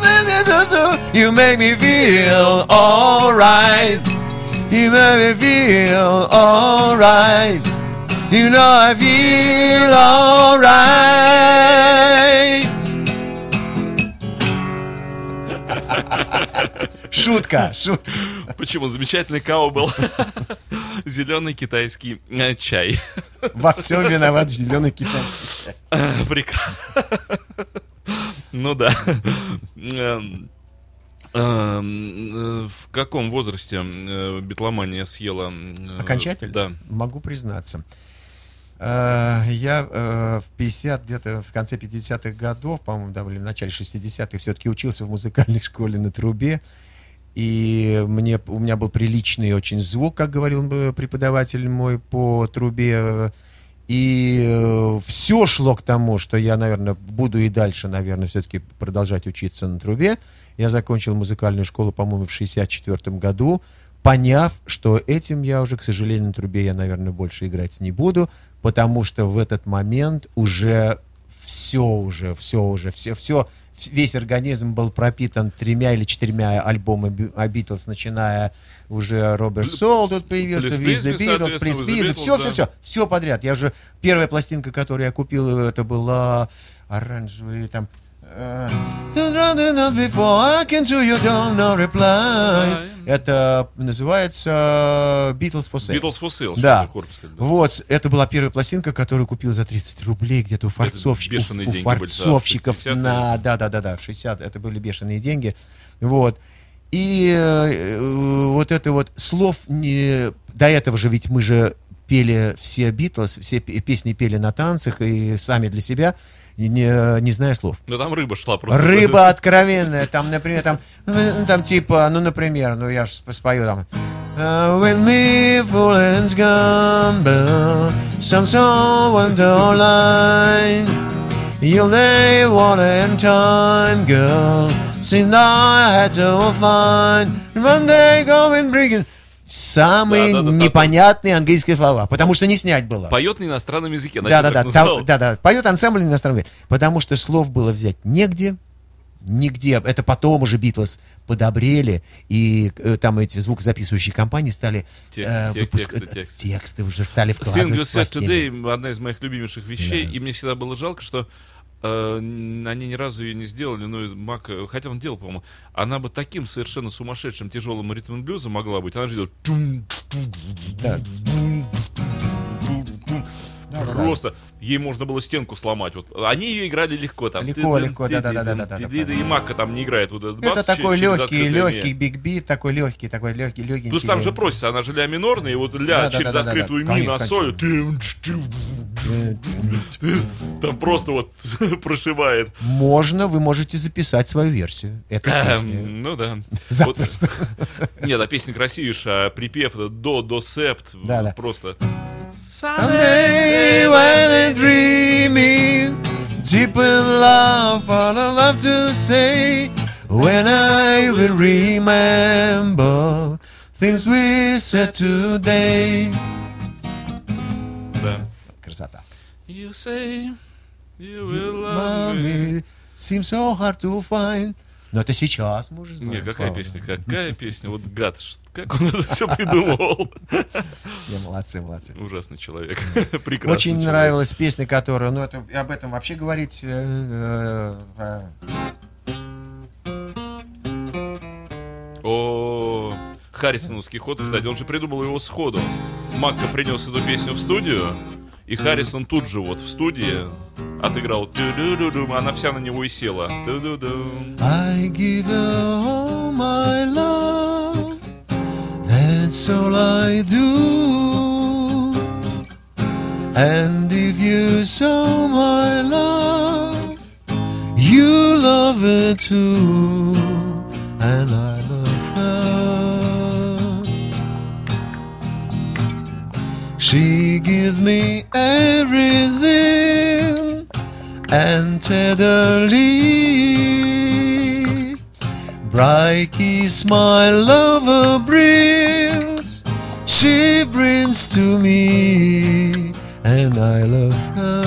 do, do. You make me feel alright. You make me feel alright. You know I feel alright. Шутка, шутка. Почему? Замечательный као был. Зеленый китайский э, чай. Во всем виноват зеленый китайский. Прекрасно. Ну да. Эм, эм, В каком возрасте э, битломания съела? э, Окончательно? Да. Могу признаться. Э, Я э, в 50, где-то в конце 50-х годов, по-моему, да, или в начале 60-х, все-таки учился в музыкальной школе на трубе. И мне, у меня был приличный очень звук, как говорил э, преподаватель мой по трубе. И все шло к тому, что я, наверное, буду и дальше, наверное, все-таки продолжать учиться на трубе. Я закончил музыкальную школу, по-моему, в 64 году, поняв, что этим я уже, к сожалению, на трубе я, наверное, больше играть не буду, потому что в этот момент уже все уже, все уже, все, все, весь организм был пропитан тремя или четырьмя альбомами Битлз, начиная уже Роберт Сол тут появился, With the Beatles, Beatles, все, все, все, все подряд. Я же первая пластинка, которую я купил, это была оранжевые там. Э, «Don't run the night before I can to you don't no reply». Это называется Beatles for Sale. Beatles for Sale. Да. корпус да. Вот, это была первая пластинка, которую купил за 30 рублей где-то у, фарцовщ- у- у деньги были, да, в фарцовщиков 60-е. на... Да, да, да, да, в 60 это были бешеные деньги. Вот. И э, вот это вот слов не... До этого же ведь мы же пели все Битлз, все пе- песни пели на танцах и сами для себя, не, не зная слов. Ну там рыба шла просто. Рыба откровенная, там, например, там, ну, там типа, ну, например, ну, я же спою там. Uh, when me full and gone, some someone don't line. You'll lay water and time, girl. Since I had to find one day going bringing самые Да-да-да-да. непонятные английские слова, потому что не снять было. Поет на иностранном языке. Да, да, да, называла. да, да, поет ансамбль на иностранном языке. Потому что слов было взять негде, нигде. Это потом уже Битлз подобрели, и э, там эти звукозаписывающие компании стали Текст, э, тек- выпуск- тексты, э, тексты. тексты уже стали Thing вкладывать You в Said. Today одна из моих любимейших вещей, и мне всегда было жалко, что они ни разу ее не сделали, но Мак, э, хотя он делал, по-моему, она бы таким совершенно сумасшедшим тяжелым ритм блюза могла быть. Она же делала Да. Просто ей можно было стенку сломать. Вот они ее играли легко там. Легко, легко, ты-ды-дым, да-да-да-да-да-да, ты-ды-ды, И Мака там не играет вот этот Это такой легкий, легкий биг бит, такой легкий, такой легкий, легенький. Плюс там же просится, она же ля минорная, и вот ля через открытую ми на соль. Там просто вот прошивает. Можно, вы можете записать свою версию. Эм, Ну да. Запросто. Нет, а песня красивейшая, а припев это до, до, септ. Да-да. Просто. Someday when I'm dreaming, deep in love, all I love to say, when I will remember things we said today. Да. Красота. You say you will love me. Mommy, seems so hard to find. Но это сейчас, мы уже знаем. Нет, какая слава песня, какая песня, вот гад, как он это все придумывал. Не, молодцы, молодцы. Ужасный человек, прекрасный Очень человек. нравилась песня, которая, ну, это, об этом вообще говорить... э, э, О, Харрисоновский ход, кстати, он же придумал его сходу. Макка принес эту песню в студию, и Харрисон тут же вот в студии отыграл она вся на него и села. I give all my love. That's all I do. And if you saw my love, you love it too. And I She gives me everything and tenderly bright kiss my lover brings, she brings to me, and I love her.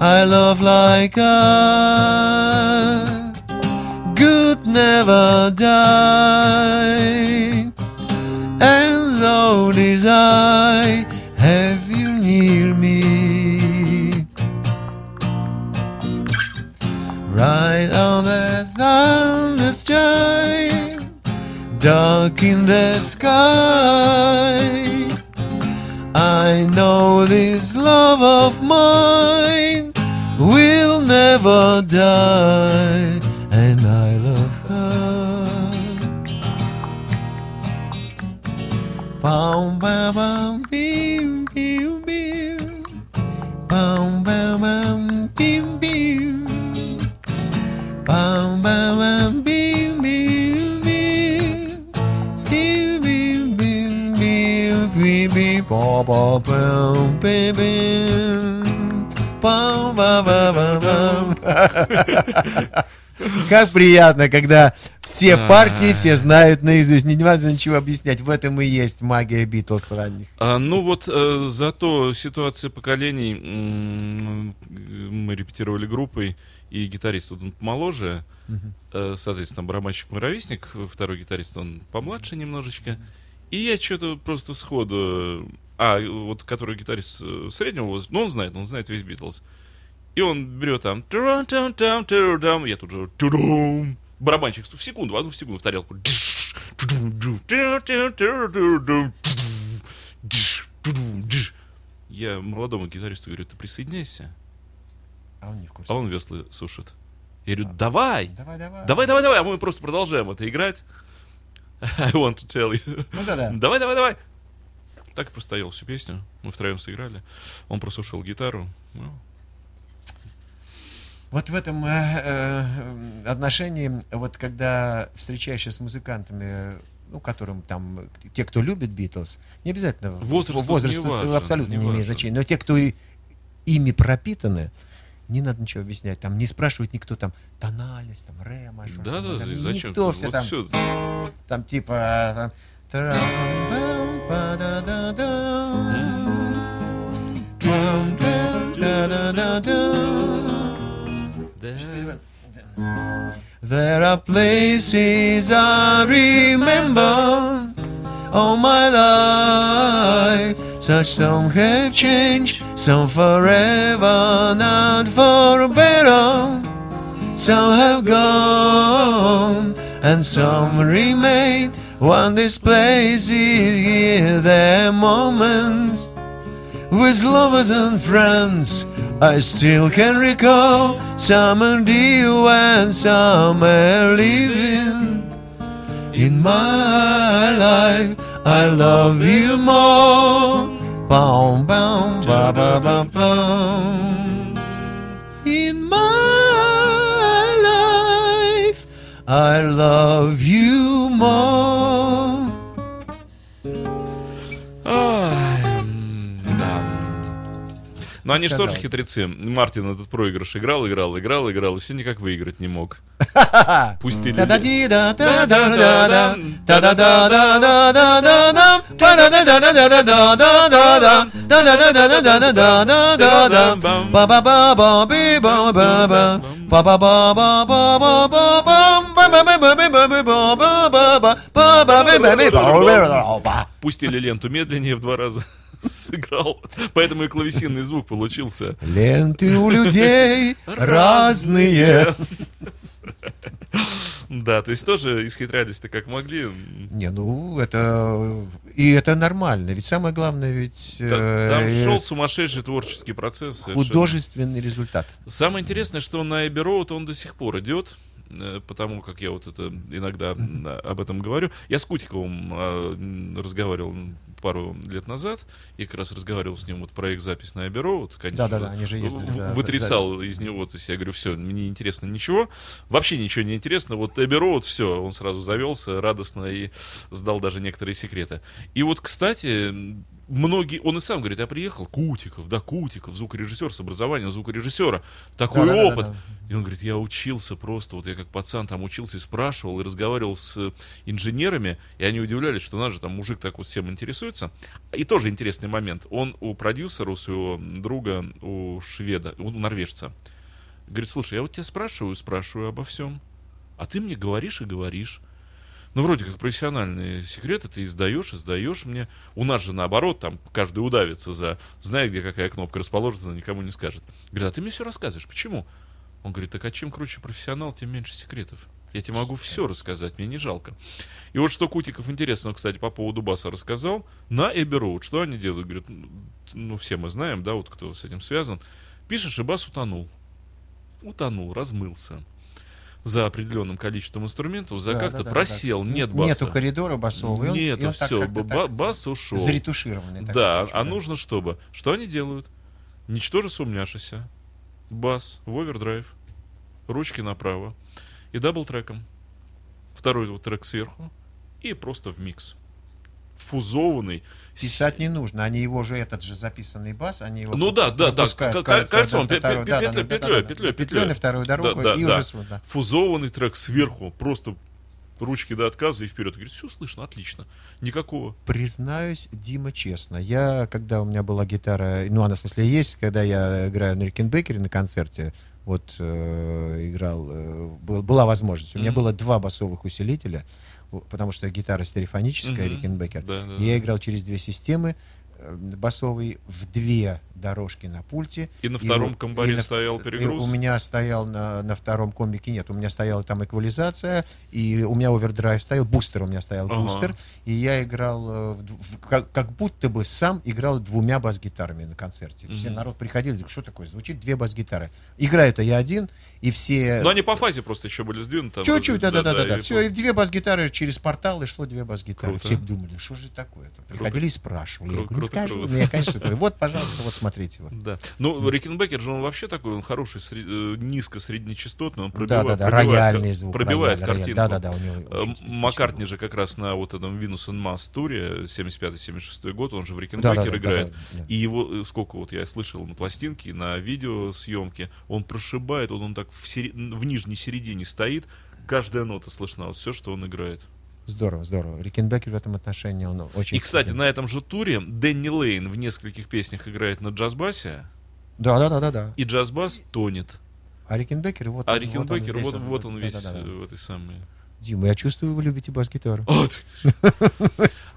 I love like I never die. And though this I have you near me, right on the thunder sky, dark in the sky. I know this love of mine will never die, Bom, bom, bom, bim, bim, bim. Bom, bom, bom, bim, bim. Bom, bom, bom, bim, bim, bim. Bim, bim, bim, bim, bim, bim. Bom, bom, bom, bim, bim. Bom, bom, bom, bom, bom. Как приятно, когда все партии все знают наизусть, не надо ничего объяснять. В этом и есть магия Битлз ранних. А, ну вот э, зато ситуация поколений, м, мы репетировали группой, и гитарист он помоложе, э, соответственно, барабанщик мой ровесник, второй гитарист он помладше немножечко, и я что-то просто сходу, а вот который гитарист э, среднего возраста, ну он знает, он знает весь Битлз, и он берет там, я тут же, барабанщик в секунду, в одну секунду в тарелку. Я молодому гитаристу говорю, ты присоединяйся. А он не в курсе. А он веслы сушит. Я говорю, давай, Давай, давай. давай, давай, давай, а мы просто продолжаем это играть. I want to tell you. Ну да, да. Давай, давай, давай. Так и простоял всю песню. Мы втроем сыграли. Он прослушал гитару. Ну, Вот в этом э, э, отношении, вот когда встречаешься с музыкантами, ну, которым там, те, кто любит Битлз, не обязательно Возраст возраст не важен, абсолютно не не, имеет значения, но те, кто и, ими пропитаны, не надо ничего объяснять, там не спрашивает никто там тональность, там ре мажор, да, там, да, там, зачем? никто, все Вот там, всё. там типа там, па-да-да-дам, пам-пам-да-да-да-дам. There are places I remember all my life. Such some have changed, some forever, not for better. Some have gone, and some remain. One these places here, their moments with lovers and friends. I still can recall summer dear when summer living in my life. I love you more. Boom, boom, ba ba ba boom. In my life, I love you more. Ай, Но они же тоже хитрецы. Мартин этот проигрыш играл, играл, играл, играл, и все никак выиграть не мог. Пустили... Та-да-ди, пустили ленту медленнее в два раза, сыграл. Поэтому и клавесинный звук получился. Ленты у людей разные. Да, то есть тоже исхитрялись-то как могли. Не, ну это... И это нормально, ведь самое главное ведь... Там, там шел сумасшедший творческий процесс. Художественный совершенно. результат. Самое интересное, что на Эбби он до сих пор идет потому как я вот это иногда об этом говорю. Я с Кутиковым э, м, разговаривал пару лет назад, и как раз разговаривал с ним вот про их запись на Эбби Роуд, конечно. Да-да-да, они же ездили, в- да, Вытрясал из него, то есть я говорю, все, мне не интересно ничего, вообще ничего не интересно, вот Эбби Роуд, все, он сразу завелся радостно и сдал даже некоторые секреты. И вот, кстати, многие, он и сам говорит, я приехал, Кутиков, да, Кутиков, звукорежиссер с образованием звукорежиссера, такой Да-да-да-да-да. опыт. И он говорит, я учился просто, вот я как пацан там учился и спрашивал, и разговаривал с инженерами, и они удивлялись, что наш же там мужик так вот всем интересуется. И тоже интересный момент. Он у продюсера, у своего друга, у шведа, у норвежца, говорит, слушай, я вот тебя спрашиваю, спрашиваю обо всем, а ты мне говоришь и говоришь. Ну, вроде как профессиональные секреты ты издаешь, издаешь мне. У нас же наоборот, там каждый удавится за, знает, где какая кнопка расположена, никому не скажет. Говорит, а ты мне все рассказываешь, почему? Он говорит, так а чем круче профессионал, тем меньше секретов. Я тебе могу все рассказать, мне не жалко. И вот что Кутиков интересно, кстати, по поводу баса рассказал. На Эбби Роуд, что они делают? Говорят, ну, все мы знаем, да, вот кто с этим связан. Пишешь, и бас утонул. Утонул, размылся. За определенным количеством инструментов, за Да, как-то да, да, да, просел, да. нет баса. Нету коридора басового. и он- и Нету, он так все, так бас ушел. Заретушированный. такой Да, а нужно чтобы? Что они делают? Ничтоже сумняшися. Бас в овердрайв. Ручки направо. И double треком. Второй вот трек сверху. И просто в микс. Фузованный. Писать не нужно, они его же, этот же записанный бас, они его Ну да, да, да, кольцом, петлей, петлей, петлей на вторую дорогу, Да, да, и да. уже с- да. Фузованный трек сверху. Просто ручки до отказа и вперед. Говорит, все слышно, отлично. Никакого. Признаюсь, Дима, честно, я, когда у меня была гитара, ну, она в смысле есть, когда я играю на Рикенбекере на концерте, вот э, играл, э, был- была возможность. У меня Мгм. было два басовых усилителя, потому что гитара стереофоническая, Мгм. Рикенбекер. Да, да, я играл через две системы, басовый в две дорожки на пульте. И на втором вот- комбике и на- стоял и перегруз? У меня стоял на, на втором комбике, нет, у меня стояла там эквализация, и у меня овердрайв стоял, бустер у меня стоял, Ага. бустер, и я играл, э, в в- как, как будто бы сам играл двумя бас-гитарами на концерте. Все Мгм. народ приходили, говорит, что такое, звучит две бас-гитары. Играю-то я один, и все... Но они по фазе просто еще были сдвинуты. Чуть-чуть, да-да-да. и Все, и две бас-гитары через портал, и шло две бас-гитары. Круто. Все думали, что же такое-то? Приходили и спрашивали. Круто, скажу. я, конечно, вот, пожалуйста, вот смотрите. Вот. Да. Ну, Рикенбекер же он вообще такой, он хороший, сред- э, низкосреднечастотный, он Да, пробивает, да, да, пробивает рояльный звук. пробивает рояль, картинку. Да, да, да, у него Э, Маккартни же как раз на вот этом Venus and Mars туре 75-76 год, он же в Да, Рикенбекер да, да, да, играет. да, да. И его, э, сколько вот я слышал на пластинке, на видеосъемке, он прошибает, он, он так в, сери- в нижней середине стоит, каждая нота слышна, вот все, что он играет. Здорово, здорово. Рикенбекер в этом отношении, он очень... И, кстати, на этом же туре Дэнни Лейн в нескольких песнях играет на джаз-басе, Да, да, да, да, да. и джаз-бас тонет. А Рикенбекер, вот А он- Рикенбекер, здесь, вот, вот он да, весь да, да. э, в этой самой... Дима, я чувствую, вы любите бас-гитару.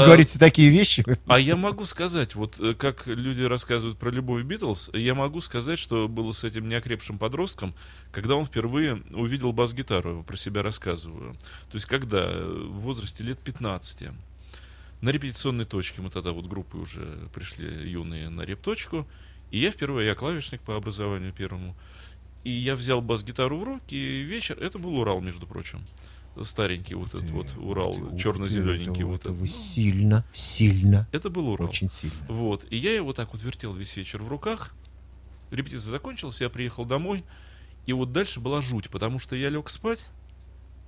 Вы А- говорите такие вещи. А я могу сказать, вот э, как люди рассказывают про любовь Битлз, я могу сказать, что было с этим неокрепшим подростком, когда он впервые увидел бас-гитару, про себя рассказываю. То есть когда э, в возрасте лет 15 на репетиционной точке, мы тогда вот группы уже пришли юные на репточку, и я впервые, я клавишник по образованию первому, и я взял бас-гитару в руки, и вечер, это был Урал, между прочим, старенький вот этот вот Урал, ты, черно-зелененький это вот это этот. Вы сильно, сильно, Это был Урал. очень сильно. Вот. И я его так вот вертел весь вечер в руках. Репетиция закончилась, я приехал домой. И вот дальше была жуть, потому что я лег спать,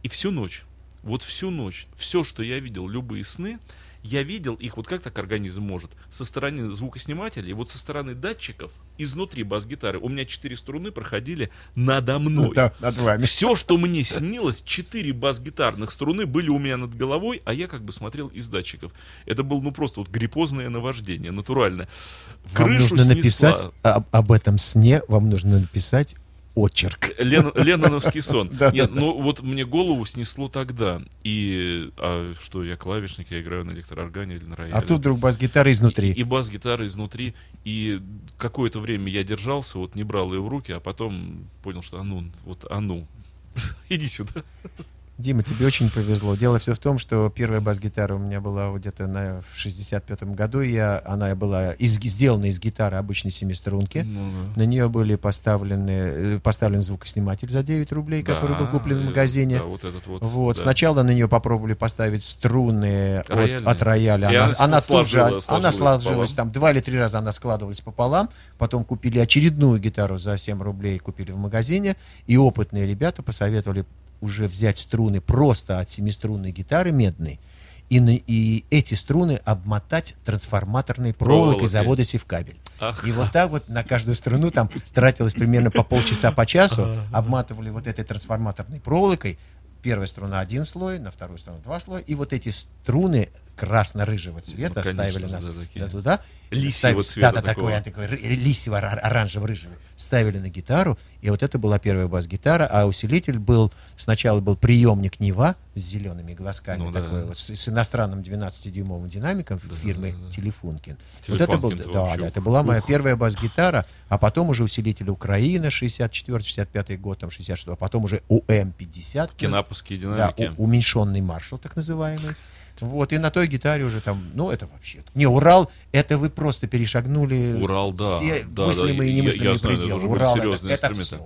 и всю ночь, вот всю ночь, все, что я видел, любые сны, я видел их, вот как так организм может, со стороны звукоснимателей, вот со стороны датчиков, изнутри бас-гитары, у меня четыре струны проходили надо мной. Да, над вами. Все, что мне снилось, четыре бас-гитарных струны были у меня над головой, а я как бы смотрел из датчиков. Это было, ну, просто вот гриппозное наваждение, натурально. Вам Крышу нужно снесла. написать об, об этом сне, вам нужно написать очерк. Лен- Ленноновский сон. Да, Нет, ну вот мне голову снесло тогда. И а что, я клавишник, я играю на электрооргане или на рояле. А тут вдруг бас-гитара изнутри. И, и бас-гитара изнутри. И какое-то время я держался, вот не брал ее в руки, а потом понял, что а ну, вот а ну, иди сюда. Дима, тебе очень повезло. Дело все в том, что первая бас-гитара у меня была вот где-то на, в 65-м году. Я, она была из, сделана из гитары обычной семиструнки. Ну, да. На нее были поставлены, э, поставлен звукосниматель за 9 рублей, который был Да, куплен в магазине. Да, вот этот вот. Вот, да. сначала на нее попробовали поставить струны от, Рояльные. от рояля. И Она, она она с- тут же, сложила- она сложилась, пополам. там два или три раза она складывалась пополам. Потом купили очередную гитару за 7 рублей, купили в магазине. И опытные ребята посоветовали уже взять струны просто от семиструнной гитары медной и, на- и эти струны обмотать трансформаторной проволокой Проволокой. завода Севкабель. Ах. И вот так вот на каждую струну там тратилось примерно по полчаса по часу, обматывали вот этой трансформаторной проволокой. Первая струна один слой, на вторую струну два слоя, и вот эти струны красно-рыжего цвета Ну, конечно, ставили нас да, такие. да, туда. Лисьего Ставили- цвета Да, да, такого. такой р- лисиво-оранжево-рыжий. Ставили на гитару, и вот это была первая бас-гитара, а усилитель был, сначала был приемник Нева с зелеными глазками, Ну да. такой вот, с, с иностранным 12-дюймовым динамиком фирмы Телефункин. Вот это был, да, да, это была моя ух. первая бас-гитара, а потом уже усилитель Украина 64-65 год, там 66, а потом уже УМ-50. Кинаповские Да, динамики. у- уменьшенный маршал, так называемый. Вот, и на той гитаре уже там, ну, это вообще... Не, Урал, это вы просто перешагнули Урал, да. все да, мыслимые да, и я- немыслимые я знаю, это пределы. уже были Урал, это, это инструменты.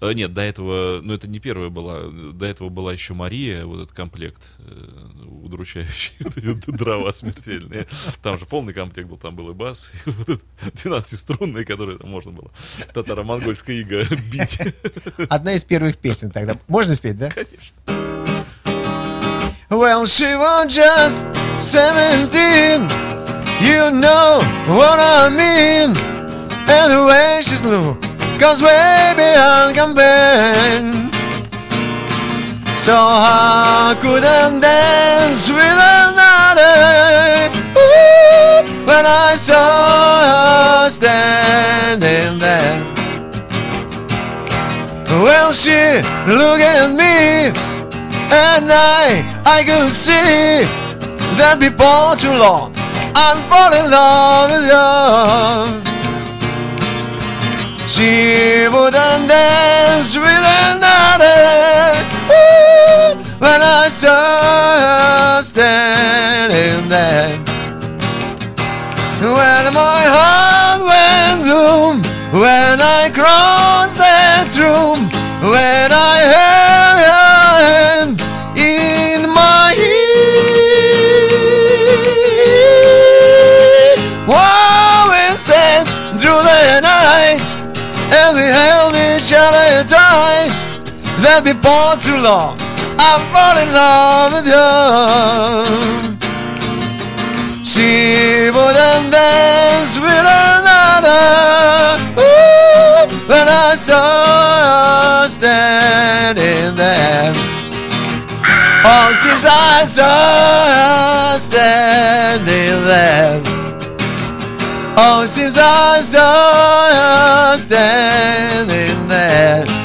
Э, Нет, до этого, ну это не первая была, до этого была еще Мария, вот этот комплект э, удручающий, вот эти дрова смертельные. Там же полный комплект был, там был и бас, и вот этот 12-струнный, который там можно было татаро-монгольская ига бить. Одна из первых песен тогда. Можно спеть, да? Конечно. Well, she was just 17 You know what I mean And the way she's look Goes way beyond compare So I couldn't dance with another. When I saw her standing there. Well, she looked at me, and I, I could see that before too long, I'm falling in love with you. She wouldn't dance with another. When I saw her standing there. When my heart went boom, when I crossed that room, when I held That before too long, I fall in love with you. She wouldn't dance with another. Ooh, when I saw her standing there. Oh, seems I saw her standing there. Oh, seems I saw her standing there.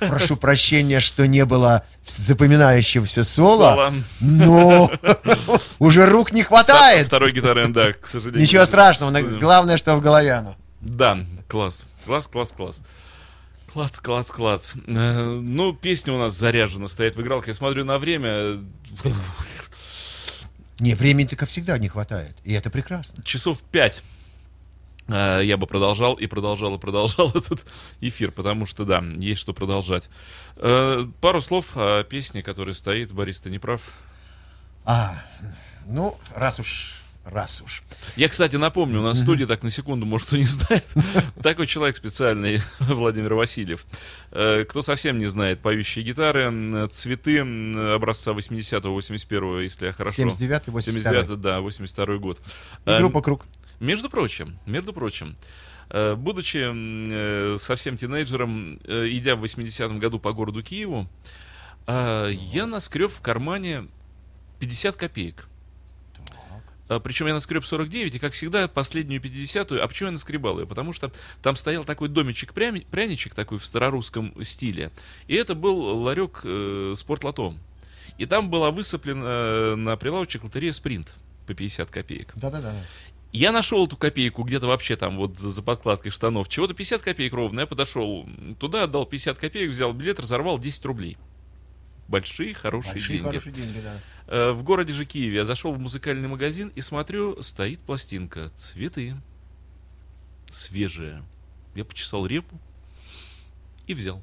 Прошу прощения, что не было запоминающегося соло, Соло. но уже рук не хватает. Второй гитары, да, к сожалению. Ничего страшного, главное, что в голове оно. Да, класс. Класс, класс, класс. Клац, клац, клац. Э, Ну, песня у нас заряжена, стоит в игралке. Я смотрю на время. Не, времени только всегда не хватает, и это прекрасно. Часов пять. Э, Я бы продолжал и продолжал и продолжал этот эфир, потому что, да, есть что продолжать. Э, Пару слов о песне, которая стоит. Борис, ты не прав? А, ну, раз уж, раз уж. Я, кстати, напомню, у нас в студии, так на секунду, может, кто не знает, такой человек специальный, Владимир Васильев. Э, Кто совсем не знает, поющие гитары, цветы образца 80-го, 81-го, если я хорошо... 79-й, 82-й. 79 да, 82 год. И группа «Круг». Между прочим, между прочим, э, будучи э, совсем тинейджером, э, идя в 80-м году по городу Киеву, я наскреб в кармане 50 копеек. Причем я наскреб 49, и, как всегда, последнюю 50-ю. А почему я наскребал ее? Потому что там стоял такой домичек пряничек такой в старорусском стиле. И это был ларек э, спортлото. И там была высыплена на прилавочек лотерея «Спринт» по 50 копеек. Да-да-да. Я нашел эту копейку где-то вообще там вот за подкладкой штанов. Чего-то 50 копеек ровно. Я подошел туда, отдал 50 копеек, взял билет, разорвал 10 рублей. Большие, хорошие Большие деньги. хорошие деньги, да. Э, В городе же Киеве я зашел в музыкальный магазин и смотрю, стоит пластинка. Цветы. Свежая. Я почесал репу и взял.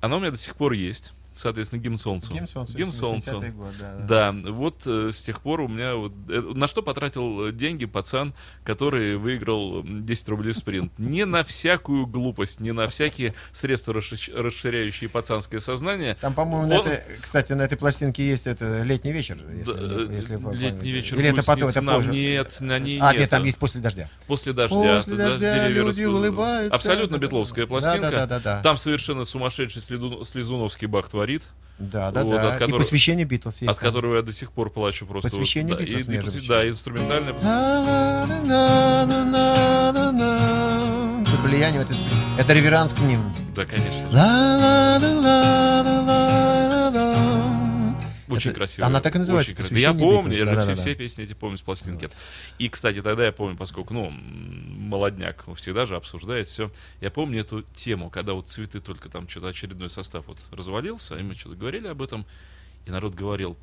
Она у меня до сих пор есть. Соответственно, гимн солнцу. Гимн солнцу, Гимн 80-й солнцу. год, да, да. Да, вот э, с тех пор у меня вот... э, на что потратил э, деньги пацан, который выиграл м, 10 рублей в спринт? Не на всякую глупость, не на всякие средства, расши- расширяющие пацанское сознание. Там, по-моему, Он- кстати, на этой пластинке есть это летний вечер. Если, Да, э, если летний вечер Или это потом, это нам. позже. Нет, на ней А, нет. нет, там есть после дождя. После дождя. После да, дождя люди распу- улыбаются. Абсолютно Да-да-да. битловская пластинка. Да-да-да-да-да. Там совершенно сумасшедший слезу- слезуновский Бах творит, Да, да, Вот, да. от И которого- посвящение Битлз есть. от там. которого я до сих пор плачу просто. Посвящение Вот, да, Битлз, и между Битлз. Да, инструментальное. Под влиянием это, это реверанс к ним. Да, конечно. Очень Это- красиво. она так и называется, Очень красиво. Да Я «Посвящение помню, Битлз», я же все, да-да-да. все песни эти помню с пластинки. И, кстати, тогда я помню, поскольку, ну, молодняк всегда же обсуждает все. Я помню эту тему, когда вот цветы только там что-то очередной состав вот развалился, и мы что-то говорили об этом, и народ говорил,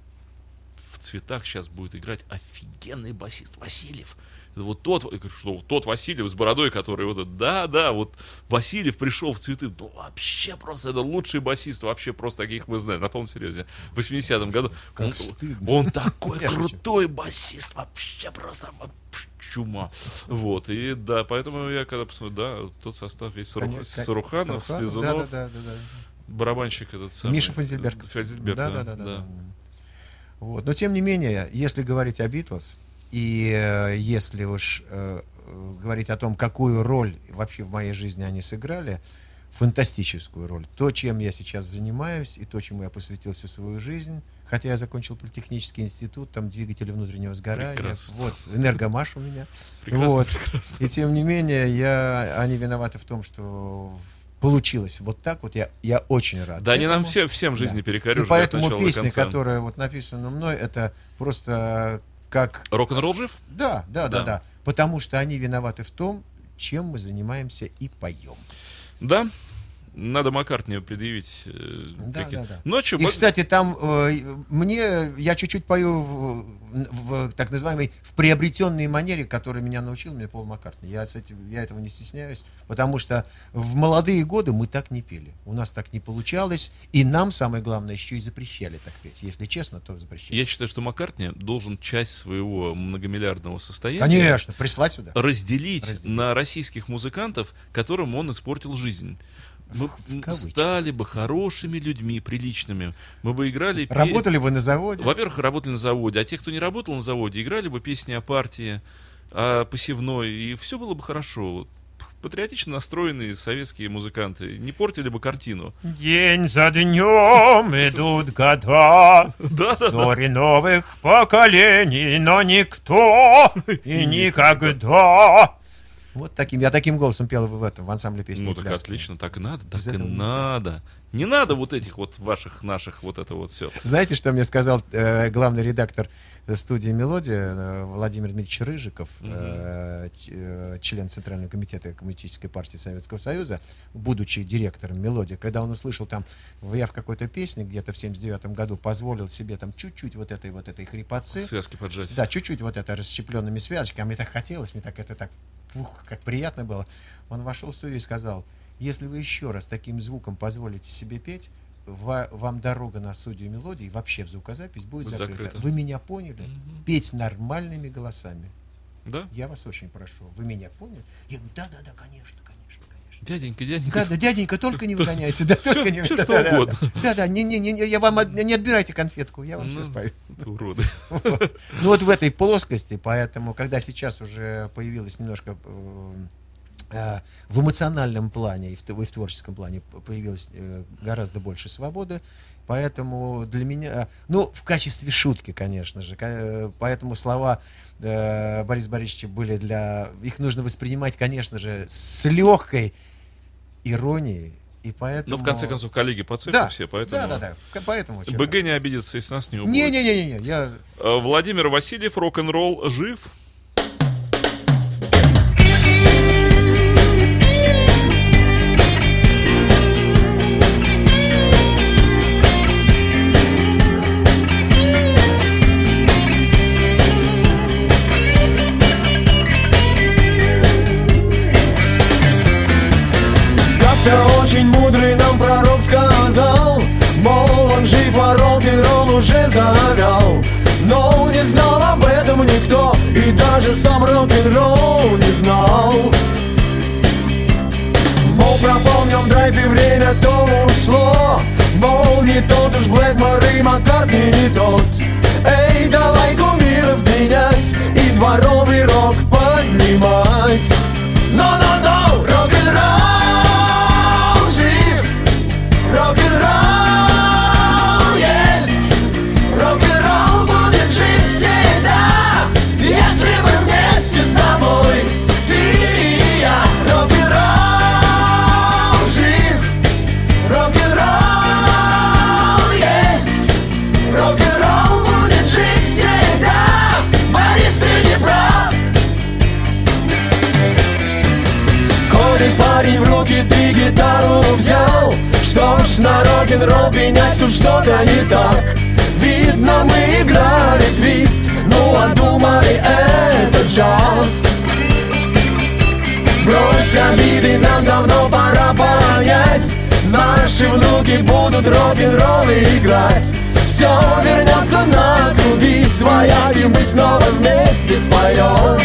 в цветах сейчас будет играть офигенный басист Васильев. Вот тот, что тот Васильев с бородой, который вот, этот, да, да, вот Васильев пришел в цветы, ну вообще просто это лучший басист, вообще просто таких мы знаем, на полном серьезе. В 80-м году. Как он, стыдно. он такой крутой басист, вообще просто чума. Вот, и да, поэтому я когда посмотрю, да, тот состав весь Саруханов, Саруханов, Слезунов, Да, да, да, барабанщик этот самый. Миша Фазельберг. Фазельберг, да, да, да, да, да. Вот. Но тем не менее, если говорить о Битлз, и э, если уж э, говорить о том, какую роль вообще в моей жизни они сыграли, фантастическую роль. То, чем я сейчас занимаюсь, и то, чему я посвятил всю свою жизнь, хотя я закончил политехнический институт, там двигатели внутреннего сгорания, Прекрасно. вот, энергомаш у меня. Прекрасно, вот. прекрасно. И тем не менее, я, они виноваты в том, что получилось вот так вот, я, я очень рад. Да, они нам все, всем жизни Да. перекорюжили И поэтому песня, которая вот написана мной, это просто как... Рок-н-ролл жив? Да, да, да, Да. да. Потому что они виноваты в том, чем мы занимаемся и поем. Да. Надо Маккартни предъявить. э, Да, да, да. Ночью... И, кстати, там э, мне, я чуть-чуть пою в, в так называемой, в приобретенной манере, которой меня научил мне Пол Маккартни. Я, с этим, я этого не стесняюсь, потому что в молодые годы мы так не пели. У нас так не получалось, и нам, самое главное, еще и запрещали так петь. Если честно, то запрещали. Я считаю, что Маккартни должен часть своего многомиллиардного состояния Конечно, прислать сюда. разделить, Разделить. на российских музыкантов, которым он испортил жизнь. Мы стали бы хорошими людьми, приличными. Мы бы играли... пе- Работали вы на заводе? Во-первых, работали на заводе, а те, кто не работал на заводе, играли бы песни о партии, о посевной, и все было бы хорошо. Патриотично настроенные советские музыканты не портили бы картину. День за днем идут года, Да, да, Зори новых поколений, но никто и никогда. Вот таким, я таким голосом пел в этом, в ансамбле песни. Ну так «Пляски». отлично, так и надо, так Без и надо. Не надо вот этих вот ваших, наших, вот это вот все. Знаете, что мне сказал э, главный редактор э, студии «Мелодия» э, Владимир Дмитриевич Рыжиков, э, ч- э, член Центрального комитета Коммунистической партии Советского Союза, будучи директором «Мелодии», когда он услышал там, в- я в какой-то песне где-то в 79 году позволил себе там чуть-чуть вот этой вот этой хрипотцы, Связки поджать. Да, чуть-чуть вот это расщепленными связочками. Мне так хотелось, мне так это так, ух, как приятно было. Он вошел в студию и сказал, если вы еще раз таким звуком позволите себе петь, ва- вам дорога на студию мелодии, вообще в звукозапись будет, Будет закрыта. закрыта. Вы меня поняли? Петь нормальными голосами. Да? Я вас очень прошу. Вы меня поняли? Я говорю, да, да, да, конечно, конечно, конечно. Дяденька, дяденька. Да, да, дяденька, только не выгоняйте, да, только не всё да, да, не, не, не, я вам не отбирайте конфетку, я вам Ну, сейчас пою. это уроды. Ну вот в этой плоскости, поэтому, когда сейчас уже появилось немножко э, в эмоциональном плане и в, и в творческом плане появилось э, гораздо больше свободы, поэтому для меня, ну, в качестве шутки, конечно же, э, поэтому слова э, Бориса Борисовича были для, их нужно воспринимать, конечно же, с легкой иронией, и поэтому... Но в конце концов, коллеги по цеху да, все, поэтому... да, да, да, поэтому... БГ не обидится, если нас не убудет. Не-не-не-не, я Э, Владимир Васильев, рок-н-ролл жив. И время то ушло. Мол, не тот уж Блэкмор и Маккартни не тот Эй, давай кумиров Ж на рок-н-ролл пенять тут что-то не так. Видно мы играли твист. Ну а думали это джаз. Брось обиды, нам давно пора понять. Наши внуки будут рок-н-ролл играть. Все вернется на круги своя И мы снова вместе споем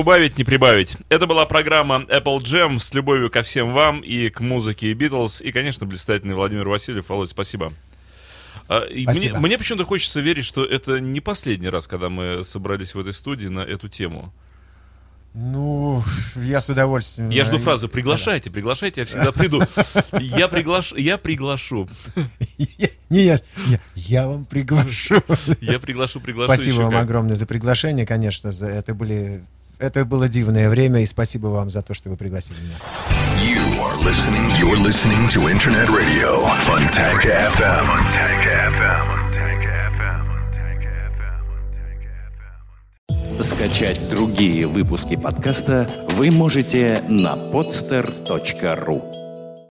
убавить, не прибавить. Это была программа Apple Jam с любовью ко всем вам и к музыке Beatles. И, конечно, блистательный Владимир Васильев. Володь, спасибо. А, и Спасибо. Мне, мне почему-то хочется верить, что это не последний раз, когда мы собрались в этой студии на эту тему. Ну, я с удовольствием. Я жду фразу «приглашайте, приглашайте, я всегда приду». Я, приглаш... я приглашу. Нет, я, я вам приглашу. Я приглашу, приглашу. Спасибо вам огромное за приглашение, конечно. Это были это было дивное время, и спасибо вам за то, что вы пригласили меня. You are listening. You're listening to Internet Radio Funtank FM. Funtank FM. Скачать другие выпуски подкаста вы можете на podster.ru